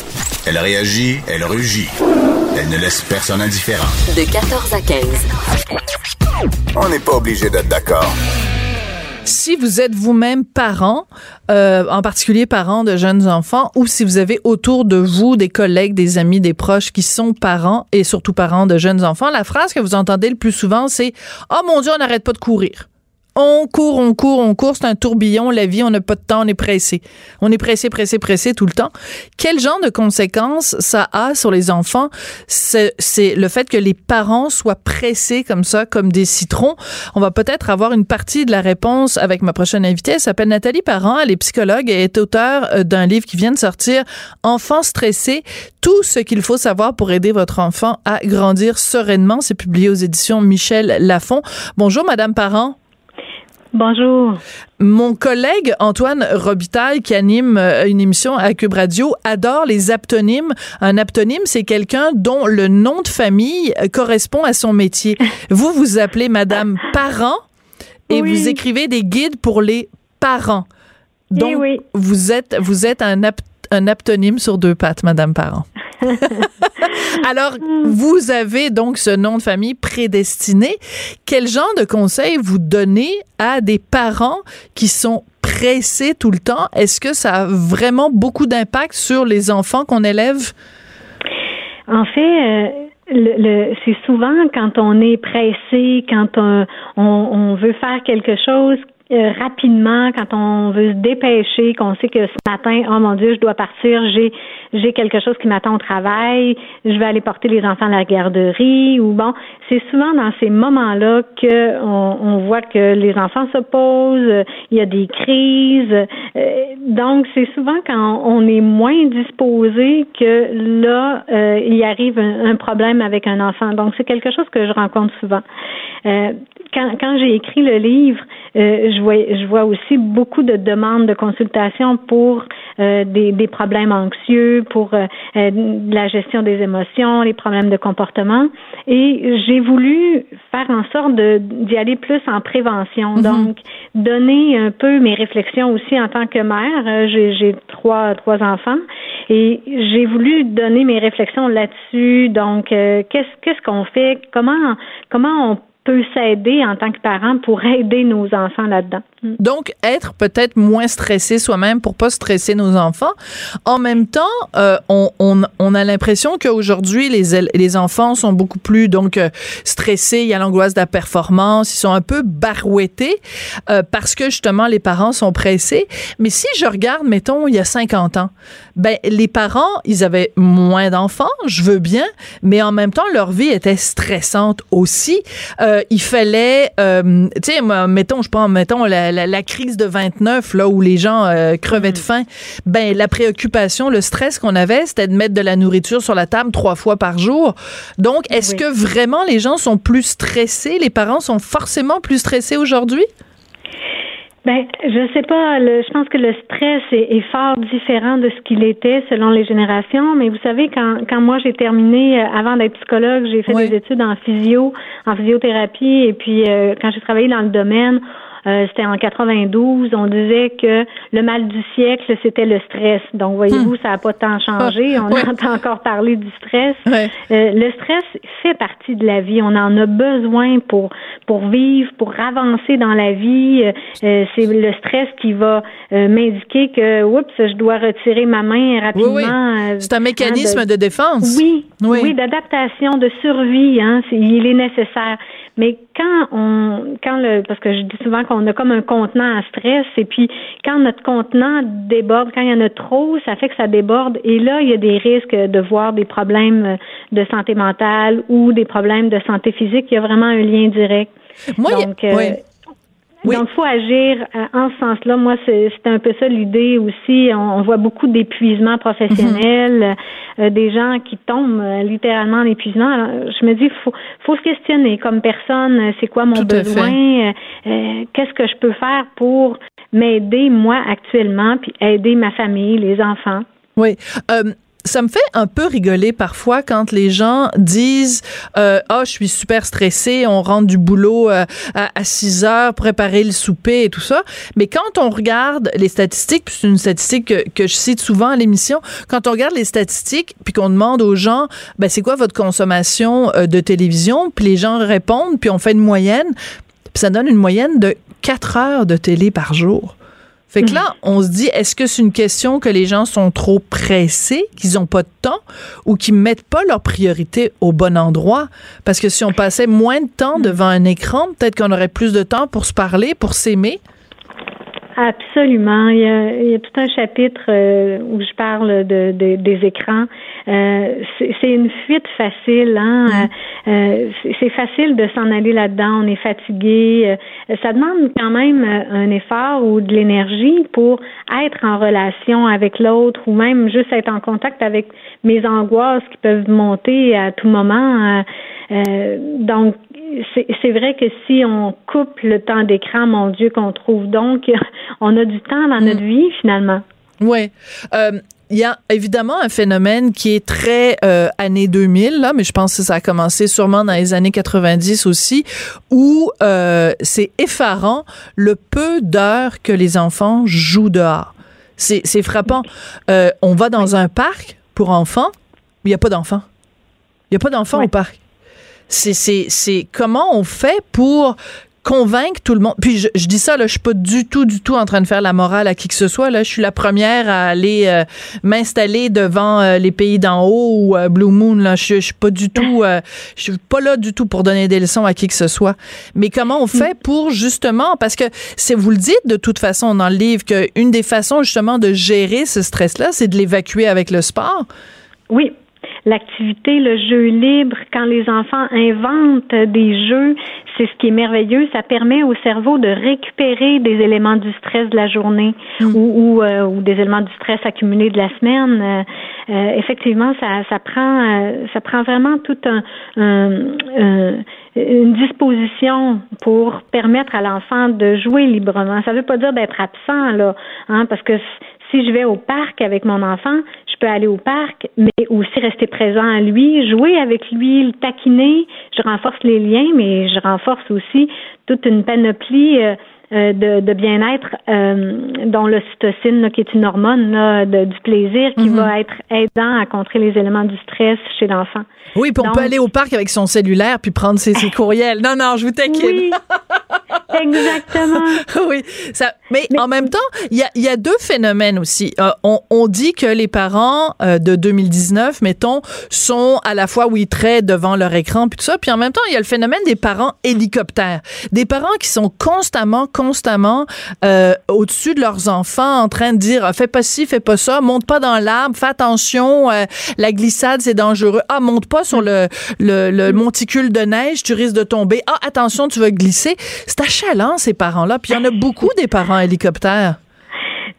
Elle réagit, elle rugit. Elle ne laisse personne indifférent.
De 14 à 15.
On n'est pas obligé d'être d'accord.
Si vous êtes vous-même parent, euh, en particulier parent de jeunes enfants, ou si vous avez autour de vous des collègues, des amis, des proches qui sont parents et surtout parents de jeunes enfants, la phrase que vous entendez le plus souvent, c'est « Oh mon Dieu, on n'arrête pas de courir ». On court, on court, on court, c'est un tourbillon, la vie, on n'a pas de temps, on est pressé. On est pressé, pressé, pressé tout le temps. Quel genre de conséquences ça a sur les enfants? C'est le fait que les parents soient pressés comme ça, comme des citrons. On va peut-être avoir une partie de la réponse avec ma prochaine invitée. Elle s'appelle Nathalie Parent, elle est psychologue et est auteure euh, d'un livre qui vient de sortir, Enfants stressés, tout ce qu'il faut savoir pour aider votre enfant à grandir sereinement. C'est publié aux éditions Michel Lafon. Bonjour, Madame Parent.
Bonjour.
Mon collègue Antoine Robitaille, qui anime euh, une émission à Cube Radio, adore les aptonymes. Un aptonyme, c'est quelqu'un dont le nom de famille correspond à son métier. Vous vous appelez Madame Parent et vous écrivez des guides pour les parents.
Eh
Donc,
oui.
vous êtes, vous êtes un, apt, un aptonyme sur deux pattes, Madame Parent. [LAUGHS] Alors, vous avez donc ce nom de famille prédestiné. Quel genre de conseils vous donnez à des parents qui sont pressés tout le temps? Est-ce que ça a vraiment beaucoup d'impact sur les enfants qu'on élève?
En fait, euh, c'est souvent quand on est pressé, quand on veut faire quelque chose euh, rapidement, quand on veut se dépêcher, qu'on sait que ce matin, oh mon Dieu, je dois partir, j'ai j'ai quelque chose qui m'attend au travail, je vais aller porter les enfants à la garderie, ou bon, c'est souvent dans ces moments-là que on, voit que les enfants se posent, il y a des crises, euh, donc c'est souvent quand on est moins disposé que là euh, il arrive un, problème avec un enfant. Donc c'est quelque chose que je rencontre souvent. Quand, quand j'ai écrit le livre, je, vois, je vois aussi beaucoup de demandes de consultation pour euh, des, des, problèmes anxieux, pour euh, la gestion des émotions, les problèmes de comportement. Et j'ai voulu faire en sorte d'y aller plus en prévention. Mm -hmm. Donc, donner un peu mes réflexions aussi en tant que mère. J'ai trois, trois enfants et j'ai voulu donner mes réflexions là-dessus. Donc, qu'est-ce qu'est-ce qu'on fait? Comment comment on peut s'aider en tant que parent pour aider nos enfants là-dedans.
Donc, être peut-être moins stressé soi-même pour pas stresser nos enfants. En même temps, euh, on, on, on, a l'impression qu'aujourd'hui, les, les enfants sont beaucoup plus donc euh, stressés. Il y a l'angoisse de la performance. Ils sont un peu barouettés euh, parce que justement, les parents sont pressés. Mais si je regarde, mettons, il y a 50 ans, ben les parents, ils avaient moins d'enfants, je veux bien, mais en même temps, leur vie était stressante aussi. Euh, il fallait, euh, tu sais, mettons, je prends, mettons la, la, la, crise de 29, là où les gens euh, crevaient de faim. Ben la préoccupation, le stress qu'on avait, c'était de mettre de la nourriture sur la table trois fois par jour. Donc, est-ce oui. que vraiment les gens sont plus stressés? Les parents sont forcément plus stressés aujourd'hui?
Ben, je sais pas. Le, je pense que le stress est, est fort différent de ce qu'il était selon les générations. Mais vous savez, quand, quand moi j'ai terminé, euh, avant d'être psychologue, j'ai fait oui. des études en physio, en physiothérapie, et puis euh, quand j'ai travaillé dans le domaine, euh, c'était en 92, on disait que le mal du siècle, c'était le stress. Donc, voyez-vous, hmm. ça n'a pas tant changé. On entend encore parler du stress.
Ouais.
Euh, le stress fait partie de la vie. On en a besoin pour pour vivre, pour avancer dans la vie. Euh, c'est le stress qui va euh, m'indiquer que, oups, je dois retirer ma main rapidement.
Oui, oui. C'est un mécanisme hein, de... de... défense.
Oui, oui, oui d'adaptation, de survie. Hein, il est nécessaire. Mais quand on, quand le, parce que je dis souvent qu'on a comme un contenant à stress, et puis quand notre contenant déborde, quand il y en a trop, ça fait que ça déborde, et là, il y a des risques de voir des problèmes de santé mentale ou des problèmes de santé physique. Il y a vraiment un lien direct.
Moi,
Donc,
il y a,
euh,
oui.
Donc, il faut agir euh, en ce sens-là. Moi, c'est un peu ça l'idée aussi. On, voit beaucoup d'épuisement professionnel, mhm. euh, des gens qui tombent euh, littéralement en épuisement. je me dis, faut, faut se questionner comme personne. C'est quoi mon besoin Qu'est-ce que je peux faire pour m'aider moi actuellement, puis aider ma famille, les enfants.
Oui ça me fait un peu rigoler parfois quand les gens disent euh, ah je suis super stressé on rentre du boulot euh, à, 6 heures préparer le souper et tout ça. Mais quand on regarde les statistiques puis c'est une statistique que, que, je cite souvent à l'émission quand on regarde les statistiques puis qu'on demande aux gens ben c'est quoi votre consommation euh, de télévision? Puis les gens répondent puis on fait une moyenne puis ça donne une moyenne de 4 heures de télé par jour fait que là, on se dit, est-ce que c'est une question que les gens sont trop pressés, qu'ils n'ont pas de temps, ou qu'ils mettent pas leurs priorités au bon endroit? Parce que si on passait moins de temps devant un écran, peut-être qu'on aurait plus de temps pour se parler, pour s'aimer.
Absolument. Il y, a, il y a, tout un chapitre euh, où je parle de, de des écrans. Euh, c'est une fuite facile. Hein? Mm. Euh, c'est facile de s'en aller là-dedans. On est fatigué. Euh, ça demande quand même un effort ou de l'énergie pour être en relation avec l'autre ou même juste être en contact avec mes angoisses qui peuvent monter à tout moment. donc, c'est vrai que si on coupe le temps d'écran, mon Dieu, qu'on trouve donc, [LAUGHS] on a du temps dans notre mm. vie finalement.
Oui. Euh, il y a évidemment un phénomène qui est très euh, année 2000 là, mais je pense que ça a commencé sûrement dans les années 90 aussi, où euh, c'est effarant le peu d'heures que les enfants jouent dehors. C'est frappant. Euh, on va dans un parc pour enfants, il n'y a pas d'enfants. Il n'y a pas d'enfants au parc. C'est comment on fait pour convaincre tout le monde? Puis je, dis ça, là, je suis pas du tout, du tout en train de faire la morale à qui que ce soit. Là, je suis la première à aller euh, m'installer devant euh, les pays d'en haut ou euh, Blue Moon. Là, je, je suis pas du tout, je suis pas là du tout pour donner des leçons à qui que ce soit. Mais comment on fait pour justement, parce que c'est vous le dites de toute façon dans le livre qu'une des façons justement de gérer ce stress-là, c'est de l'évacuer avec le sport?
Oui, l'activité, le jeu libre, quand les enfants inventent des jeux, c'est ce qui est merveilleux. Ça permet au cerveau de récupérer des éléments du stress de la journée mm. ou, ou, euh, ou, des éléments du stress accumulés de la semaine. Euh, euh effectivement, ça, ça prend euh, ça prend vraiment tout un, un, une disposition pour permettre à l'enfant de jouer librement. Ça ne veut pas dire d'être absent là, hein, parce que si je vais au parc avec mon enfant, peux aller au parc, mais aussi rester présent à lui, jouer avec lui, le taquiner. Je renforce les liens, mais je renforce aussi toute une panoplie euh, euh, de, bien-être euh, dont l'ocytocine, qui est une hormone du plaisir, qui mhm. va être aidant à contrer les éléments du stress chez l'enfant.
Oui, puis on peut aller au parc avec son cellulaire puis prendre ses, courriels. Non, non, je vous taquine.
Oui, [LAUGHS] exactement. [LAUGHS]
oui, ça, mais, en même temps, il y a, y a, deux phénomènes aussi. Euh, on, on, dit que les parents euh, de 2019, mettons, sont à la fois, oui, très devant leur écran puis tout ça, puis en même temps, il y a le phénomène des parents hélicoptères. Des parents qui sont constamment, constamment euh, au-dessus de leurs enfants en train de dire, fais pas ci, fais pas ça, monte pas dans l'arbre, fais attention, la glissade, c'est dangereux. Ah, monte pas sur le, le, monticule de neige, tu risques de tomber. Ah, attention, tu vas glisser. C'est achalant, ces parents-là. Puis il y en a beaucoup des parents hélicoptères.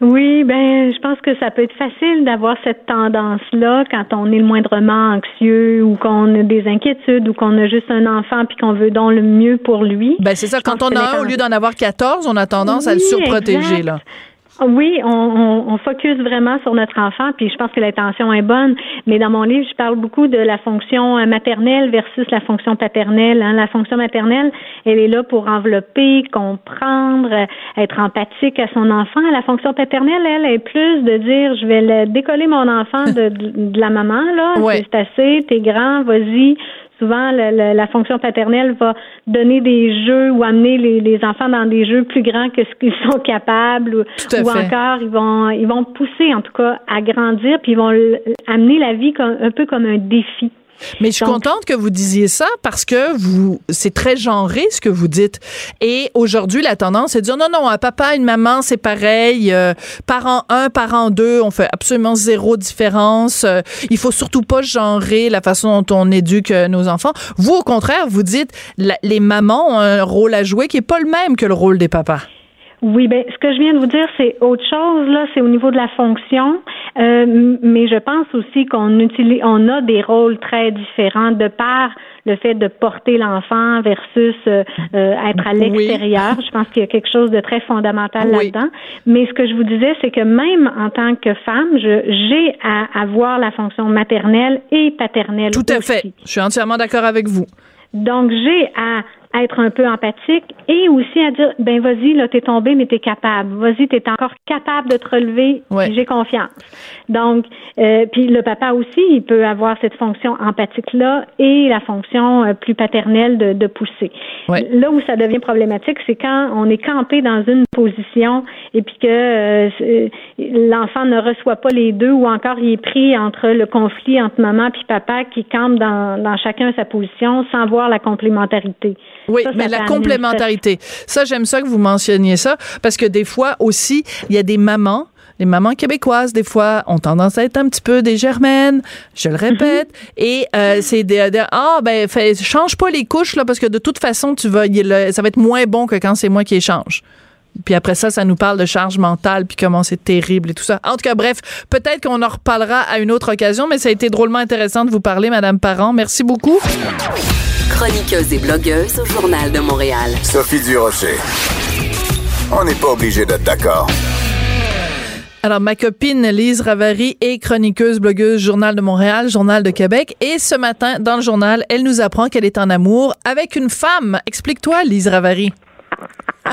Oui, ben, je pense que ça peut être facile d'avoir cette tendance-là quand on est le moindrement anxieux ou qu'on a des inquiétudes ou qu'on a juste un enfant puis qu'on veut donc le mieux pour lui.
Ben, c'est ça. quand on a un, au lieu d'en avoir 14, on a tendance à le surprotéger, là.
Oui, on, on, on, focus vraiment sur notre enfant, puis je pense que l'intention est bonne. Mais dans mon livre, je parle beaucoup de la fonction euh, maternelle versus la fonction paternelle. Hein. La fonction maternelle, elle est là pour envelopper, comprendre, euh, être empathique à son enfant. La fonction paternelle, elle, est plus de dire, je vais décoller mon enfant de, de, la maman là. C'est assez, t'es grand, vas-y Souvent, la, fonction paternelle va donner des jeux ou amener les, enfants dans des jeux plus grands que ce qu'ils [LAUGHS] sont capables, ou, encore ils vont ils vont pousser en tout cas à grandir, puis ils vont amener la vie comme, un peu comme un défi.
Mais je suis contente que vous disiez ça parce que vous, c'est très genré ce que vous dites. Et aujourd'hui, la tendance, c'est de dire non, non, un papa, une maman, c'est pareil. Euh, parent 1, parent 2, on fait absolument zéro différence. Euh, il faut surtout pas genrer la façon dont on éduque euh, nos enfants. Vous, au contraire, vous dites les mamans ont un rôle à jouer qui est pas le même que le rôle des papas.
Oui, ben ce que je viens de vous dire, c'est autre chose. Là, c'est au niveau de la fonction, euh, mais je pense aussi qu'on utilise, on a des rôles très différents de par le fait de porter l'enfant versus euh, euh, être à l'extérieur. Je pense qu'il y a quelque chose de très fondamental là-dedans. Mais ce que je vous disais, c'est que même en tant que femme, j'ai à avoir la fonction maternelle et paternelle.
Tout à fait. Je suis entièrement d'accord avec vous.
Donc, j'ai à être un peu empathique et aussi à dire ben vas-y là t'es tombé mais t'es capable. Vas-y t'es encore capable de te relever. J'ai confiance. Donc euh, puis le papa aussi il peut avoir cette fonction empathique là et la fonction euh, plus paternelle de, de pousser. Là où ça devient problématique c'est quand on est campé dans une position et puis que euh, l'enfant ne reçoit pas les deux ou encore il est pris entre le conflit entre maman puis papa qui campe dans, dans chacun sa position sans voir la complémentarité
oui, mais la complémentarité. Ça, j'aime ça que vous mentionniez ça, parce que des fois aussi, il y a des mamans les mamans québécoises, des fois, ont tendance à être un petit peu des germaines, je le répète, mhm. et euh, c'est des, ah ben change pas les couches là parce que de toute façon tu vas ça va être moins bon que quand c'est moi qui échange. Puis après ça, ça nous parle de charge mentale, puis comment c'est terrible et tout ça. En tout cas, bref, peut-être qu'on en reparlera à une autre occasion, mais ça a été drôlement intéressant de vous parler, Madame Parent. Merci beaucoup
chroniqueuse et blogueuse au Journal de Montréal.
Sophie Durocher. On n'est pas obligé d'être d'accord.
Alors, ma copine Lise Ravary est chroniqueuse, blogueuse, Journal de Montréal, Journal de Québec. Et ce matin, dans le journal, elle nous apprend qu'elle est en amour avec une femme. Explique-toi, Lise Ravary. [LAUGHS]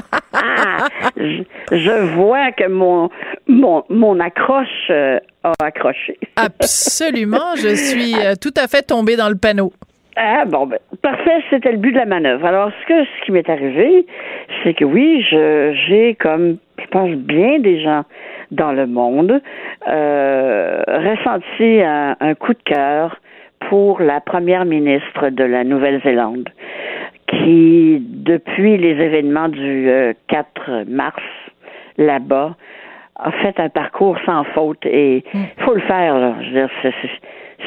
je, vois que mon, mon, mon accroche euh, a accroché.
Absolument. Je suis euh, tout à fait tombée dans le panneau.
Ah bon, ben, parfait, c'était le but de la manœuvre. Alors, ce que ce qui m'est arrivé, c'est que oui, je j'ai comme je pense bien des gens dans le monde euh, ressenti un, un coup de cœur pour la première ministre de la Nouvelle-Zélande, qui depuis les événements du 4 euh, mars là-bas a fait un parcours sans faute et il mm. faut le faire là. Je veux dire, c'est, c'est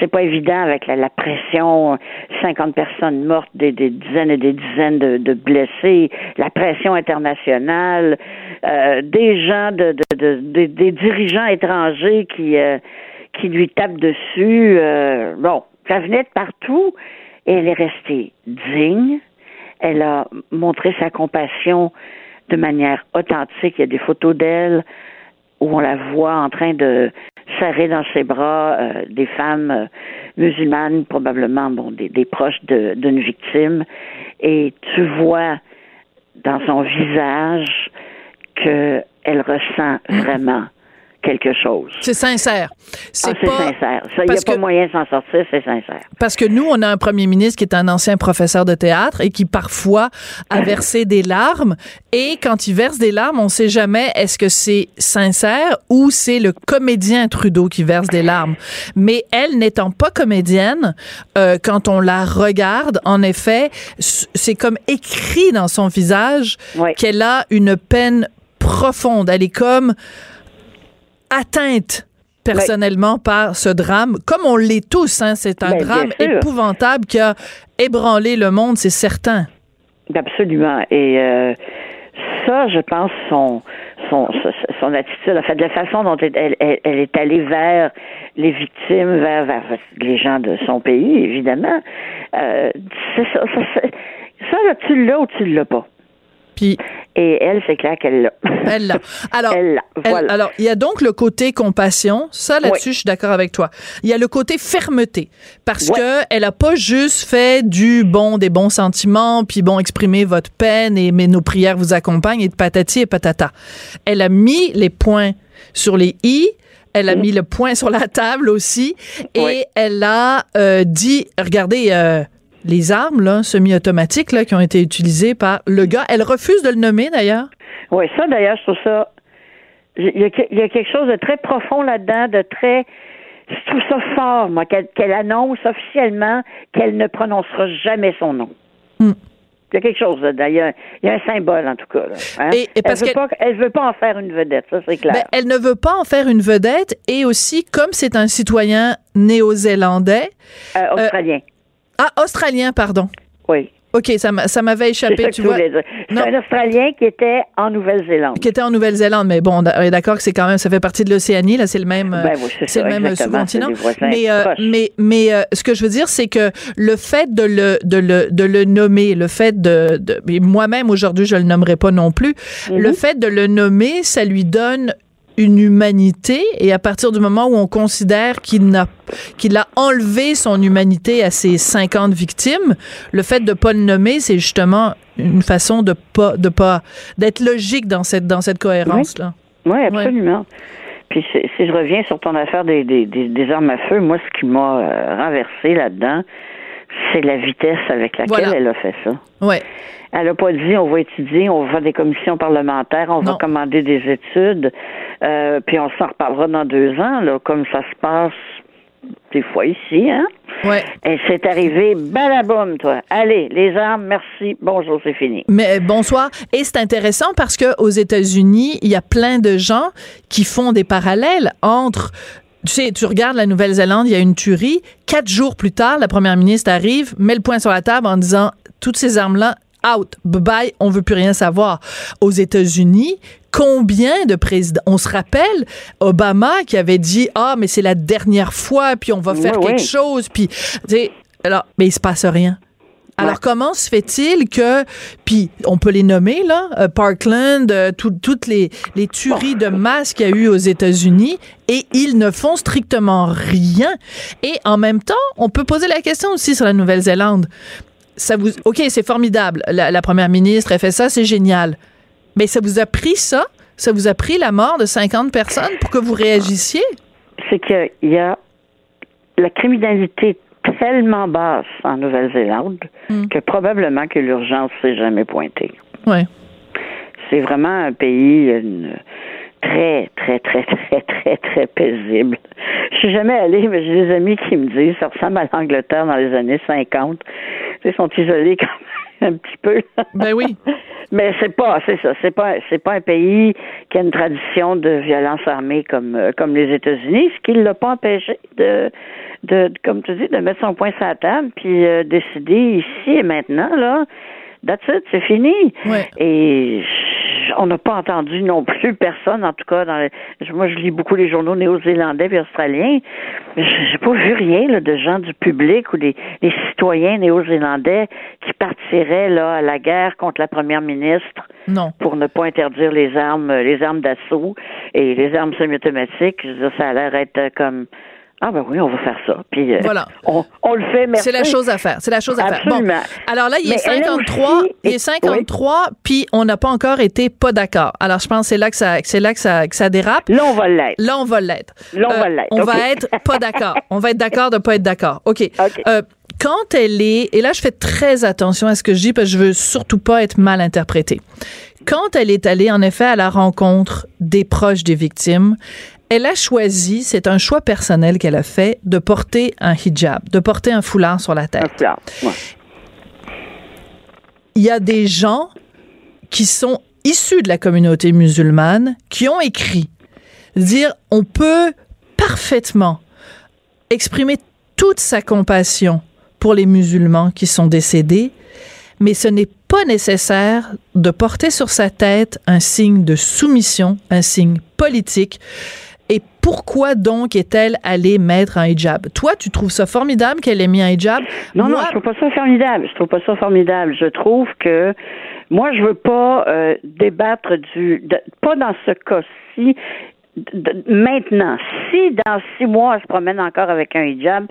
pas évident avec la, pression, 50 personnes mortes, des, dizaines et des dizaines de, blessés, la pression internationale, euh, des gens de, des dirigeants étrangers qui euh, qui lui tapent dessus. Euh, bon, ça venait de partout et elle est restée digne. Elle a montré sa compassion de manière authentique. Il y a des photos d'elle où on la voit en train de serrer dans ses bras euh, des femmes euh, musulmanes, probablement bon, des, des proches d'une victime, et tu vois dans son visage qu'elle ressent vraiment quelque chose.
C'est sincère.
C'est ah, sincère. Il n'y a pas moyen de s'en sortir, c'est sincère.
Parce que nous, on a un premier ministre qui est un ancien professeur de théâtre et qui parfois a [LAUGHS] versé des larmes. Et quand il verse des larmes, on ne sait jamais est-ce que c'est sincère ou c'est le comédien Trudeau qui verse des larmes. Mais elle, n'étant pas comédienne, euh, quand on la regarde, en effet, c'est comme écrit dans son visage qu'elle a une peine profonde. Elle est comme atteinte personnellement par ce drame, comme on l'est tous. Hein, c'est un ben, drame épouvantable qui a ébranlé le monde, c'est certain.
Absolument. Et euh, ça, je pense, son, son, son attitude, en fait, la façon dont elle, est allée vers les victimes, vers, les gens de son pays, évidemment, euh, ça, ça, ça, là, tu l'as ou tu l'as pas?
Puis
et elle, c'est clair qu'elle l'a. [LAUGHS]
Elle l'a. Alors, alors, il y a donc le côté compassion. Ça, là-dessus, je suis d'accord avec toi. Il y a le côté fermeté. Parce que elle a pas juste fait du bon, des bons sentiments, puis bon, exprimer votre peine et mais nos prières vous accompagnent et de patati et patata. Elle a mis les points sur les i. Elle a mm. mis le point sur la table aussi. Et elle a euh, dit, regardez, euh, les armes là, semi-automatiques là, qui ont été utilisées par le gars. Elle refuse de le nommer d'ailleurs.
Oui, ça d'ailleurs, je trouve ça. Il y, a, quelque chose de très profond là-dedans, de très je trouve ça fort, moi, qu'elle annonce officiellement qu'elle ne prononcera jamais son nom. Hmm. Il y a quelque chose d'ailleurs. Il y a un symbole, en tout cas. Hein. Et, parce elle, veut elle veut pas en faire une vedette, ça c'est clair.
Ben, elle ne veut pas en faire une vedette et aussi, comme c'est un citoyen néo-zélandais.
Euh, euh, australien.
Ah, australien, pardon.
Oui.
OK, ça m'avait échappé, tu vois.
C'est un Australien qui était en Nouvelle-Zélande.
Qui était en Nouvelle-Zélande, mais bon, on est d'accord que c'est quand même, ça fait partie de l'Océanie, là, c'est le même, ben c'est le même sous-continent. Mais, euh, mais, mais euh, ce que je veux dire, c'est que le fait de le, de le, de le nommer, le fait de, de moi-même aujourd'hui, je le nommerai pas non plus, le mhm. fait de le nommer, ça lui donne une humanité et à partir du moment où on considère qu'il n'a qu'il a enlevé son humanité à ses 50 victimes, le fait de pas le nommer, c'est justement une façon de pas de pas d'être logique dans cette dans cette cohérence là.
Oui, absolument. Puis si je reviens sur ton affaire des, des, des, armes à feu, moi ce qui m'a euh, renversé là-dedans, c'est la vitesse avec laquelle elle a fait ça.
Ouais.
Elle n'a pas dit on va étudier, on va faire des commissions parlementaires, on va commander des études, euh, puis on s'en reparlera dans deux ans, là, comme ça se passe des fois ici, hein?
Ouais.
Et c'est arrivé, balaboum, toi. Allez, les armes, merci, bonjour, c'est fini.
Mais euh, bonsoir. Et c'est intéressant parce que aux États-Unis, il y a plein de gens qui font des parallèles entre tu sais, tu regardes la Nouvelle-Zélande, il y a une tuerie. Quatre jours plus tard, la première ministre arrive, met le point sur la table en disant toutes ces armes-là, out, bye bye, on veut plus rien savoir. Aux États-Unis, combien de présidents On se rappelle Obama qui avait dit ah mais c'est la dernière fois, puis on va faire quelque chose, puis alors mais il se passe rien. Alors, comment se fait-il que, puis on peut les nommer, là, euh, Parkland, euh, toutes les, les tueries de masse qu'il y a eu aux États-Unis, et ils ne font strictement rien. Et en même temps, on peut poser la question aussi sur la Nouvelle-Zélande. Ça vous, OK, c'est formidable. La, la première ministre, elle fait ça, c'est génial. Mais ça vous a pris ça? Ça vous a pris la mort de 50 personnes pour que vous réagissiez?
C'est qu'il y a la criminalité tellement basse en Nouvelle-Zélande hmm. que probablement que l'urgence s'est jamais pointée.
Ouais.
C'est vraiment un pays très, très, très, très, très, très paisible. Je suis jamais allée, mais j'ai des amis qui me disent ça ressemble à l'Angleterre dans les années 50. Ils sont isolés [LAUGHS] quand même un petit peu.
Ben oui.
Mais c'est pas, c'est ça, c'est pas, c'est pas un pays qui a une tradition de violence armée comme euh, comme les États-Unis, ce qui ne l'a pas empêché de de, comme tu dis, de mettre son point sur la table, puis euh, décider ici et maintenant, là, that's it, c'est fini. Et on n'a pas entendu non plus personne, en tout cas, dans moi je lis beaucoup les journaux néo-zélandais et australiens, j'ai pas vu rien là, de gens du public ou des, des citoyens néo-zélandais qui partiraient là à la guerre contre la première ministre
non.
pour ne pas interdire les armes, les armes d'assaut et les armes semi-automatiques. Ça a l'air être comme ah ben oui, on va faire ça. Puis euh,
voilà.
on, on, le fait,
C'est la chose à faire. C'est la chose à faire. Bon, alors là, il est 53, il est 53, puis on n'a pas encore été pas d'accord. Alors je pense que c'est là que ça, c'est là que ça, que ça dérape.
Là, on va l'être.
Là, on va l'être.
Là, on va l'être.
On va être pas d'accord. On va être d'accord de pas être d'accord. Ok. Euh, quand elle est, et là, je fais très attention à ce que je dis parce que je veux surtout pas être mal interprétée. Quand elle est allée, en effet, à la rencontre des proches des victimes, elle a choisi, c'est un choix personnel qu'elle a fait, de porter un hijab, de porter un foulard sur la tête. Il y a des gens qui sont issus de la communauté musulmane qui ont écrit dire on peut parfaitement exprimer toute sa compassion pour les musulmans qui sont décédés, mais ce n'est pas nécessaire de porter sur sa tête un signe de soumission, un signe politique pourquoi donc est-elle allée mettre un hijab? Toi, tu trouves ça formidable qu'elle ait mis un hijab?
Non, non, je trouve pas ça formidable. Je trouve pas ça formidable. Je trouve que moi, je veux pas euh, débattre du, pas dans ce cas-ci. maintenant, si dans six mois, elle se promène encore avec un hijab,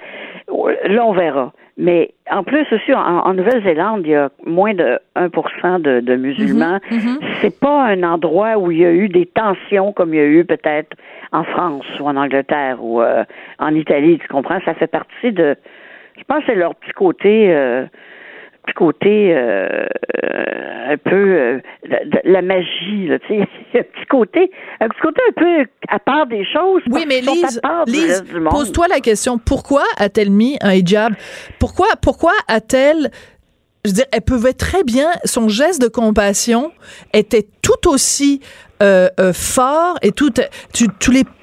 là, on verra. Mais en plus aussi, en, Nouvelle-Zélande, il y a moins de 1% de, de musulmans. Mm-hmm, mm-hmm. C'est pas un endroit où il y a eu des tensions comme il y a eu peut-être en France ou en Angleterre ou euh, en Italie. Tu comprends? Ça fait partie de. Je pense que c'est leur petit côté. Euh, petit côté euh, un peu de, la magie, là, tu sais, [LAUGHS] un petit côté, un petit côté un peu à part des choses.
Oui, mais Lise, Lise pose-toi la question pourquoi a-t-elle mis un hijab? Pourquoi, pourquoi a-t-elle je veux dire, elle pouvait très bien, son geste de compassion était tout aussi euh, euh, fort et tout. Tu,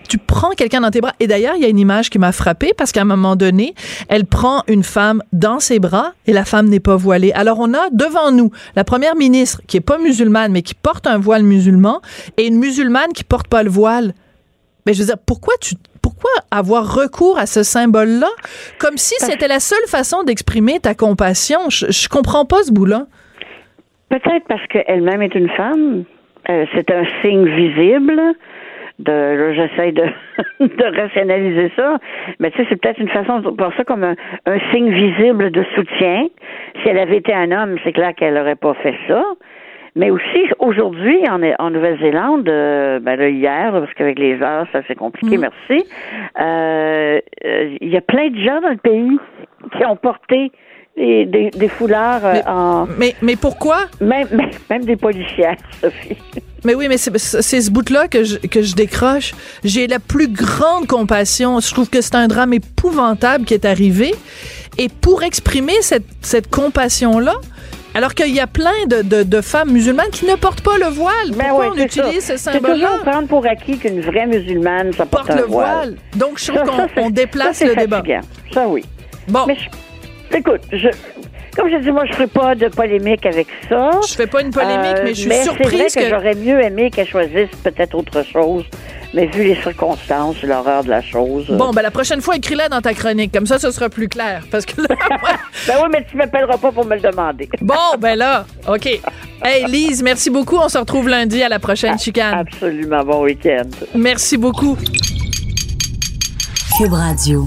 tu prends quelqu'un dans tes bras. Et d'ailleurs, il y a une image qui m'a frappée parce qu'à un moment donné, elle prend une femme dans ses bras et la femme n'est pas voilée. Alors on a devant nous la première ministre qui est pas musulmane mais qui porte un voile musulman et une musulmane qui porte pas le voile. Mais je veux dire, pourquoi tu pourquoi avoir recours à ce symbole-là? Comme si c'était la seule façon d'exprimer ta compassion je, je comprends pas ce bout-là.
Peut-être parce qu'elle-même est une femme. Euh, c'est un signe visible de j'essaie de, [LAUGHS] de rationaliser ça, mais tu sais, c'est peut-être une façon de voir ça comme un, signe visible de soutien. Si elle avait été un homme, c'est clair qu'elle n'aurait pas fait ça. Mais aussi, aujourd'hui, en, en Nouvelle-Zélande, euh, ben là, hier, parce qu'avec les heures, ça c'est compliqué, mm. merci, euh, il y a plein de gens dans le pays qui ont porté des, des, foulards
mais,
en...
Mais, mais pourquoi? [LAUGHS]
Même, même, des policières, Sophie.
Mais oui, mais c'est ce bout-là que je, que je décroche. J'ai la plus grande compassion. Je trouve que c'est un drame épouvantable qui est arrivé. Et pour exprimer cette, cette compassion-là, alors qu'il y a plein de, de, de, femmes musulmanes qui ne portent pas le voile. Ben Pourquoi on utilise ce symbole-là?
C'est toujours prendre pour acquis qu'une vraie musulmane ça porte, le voile.
Donc, je trouve qu'on déplace le débat.
Ça, oui.
Bon.
Mais Écoute, je, comme je dis, moi, je ferai pas de polémique avec ça.
Je fais pas une polémique, mais je suis euh, surprise
que, j'aurais mieux aimé qu'elle choisisse peut-être autre chose. Mais vu les circonstances, l'horreur de la chose.
Bon, ben la prochaine fois, écris-la dans ta chronique. Comme ça, ce sera plus clair. Parce que là, [LAUGHS]
ben oui, mais tu m'appelleras pas pour me le demander.
bon, ben là, OK. Hey, Lise, merci beaucoup. On se retrouve lundi à la prochaine chicane.
Absolument. Bon week-end.
Merci beaucoup.
Cube Radio.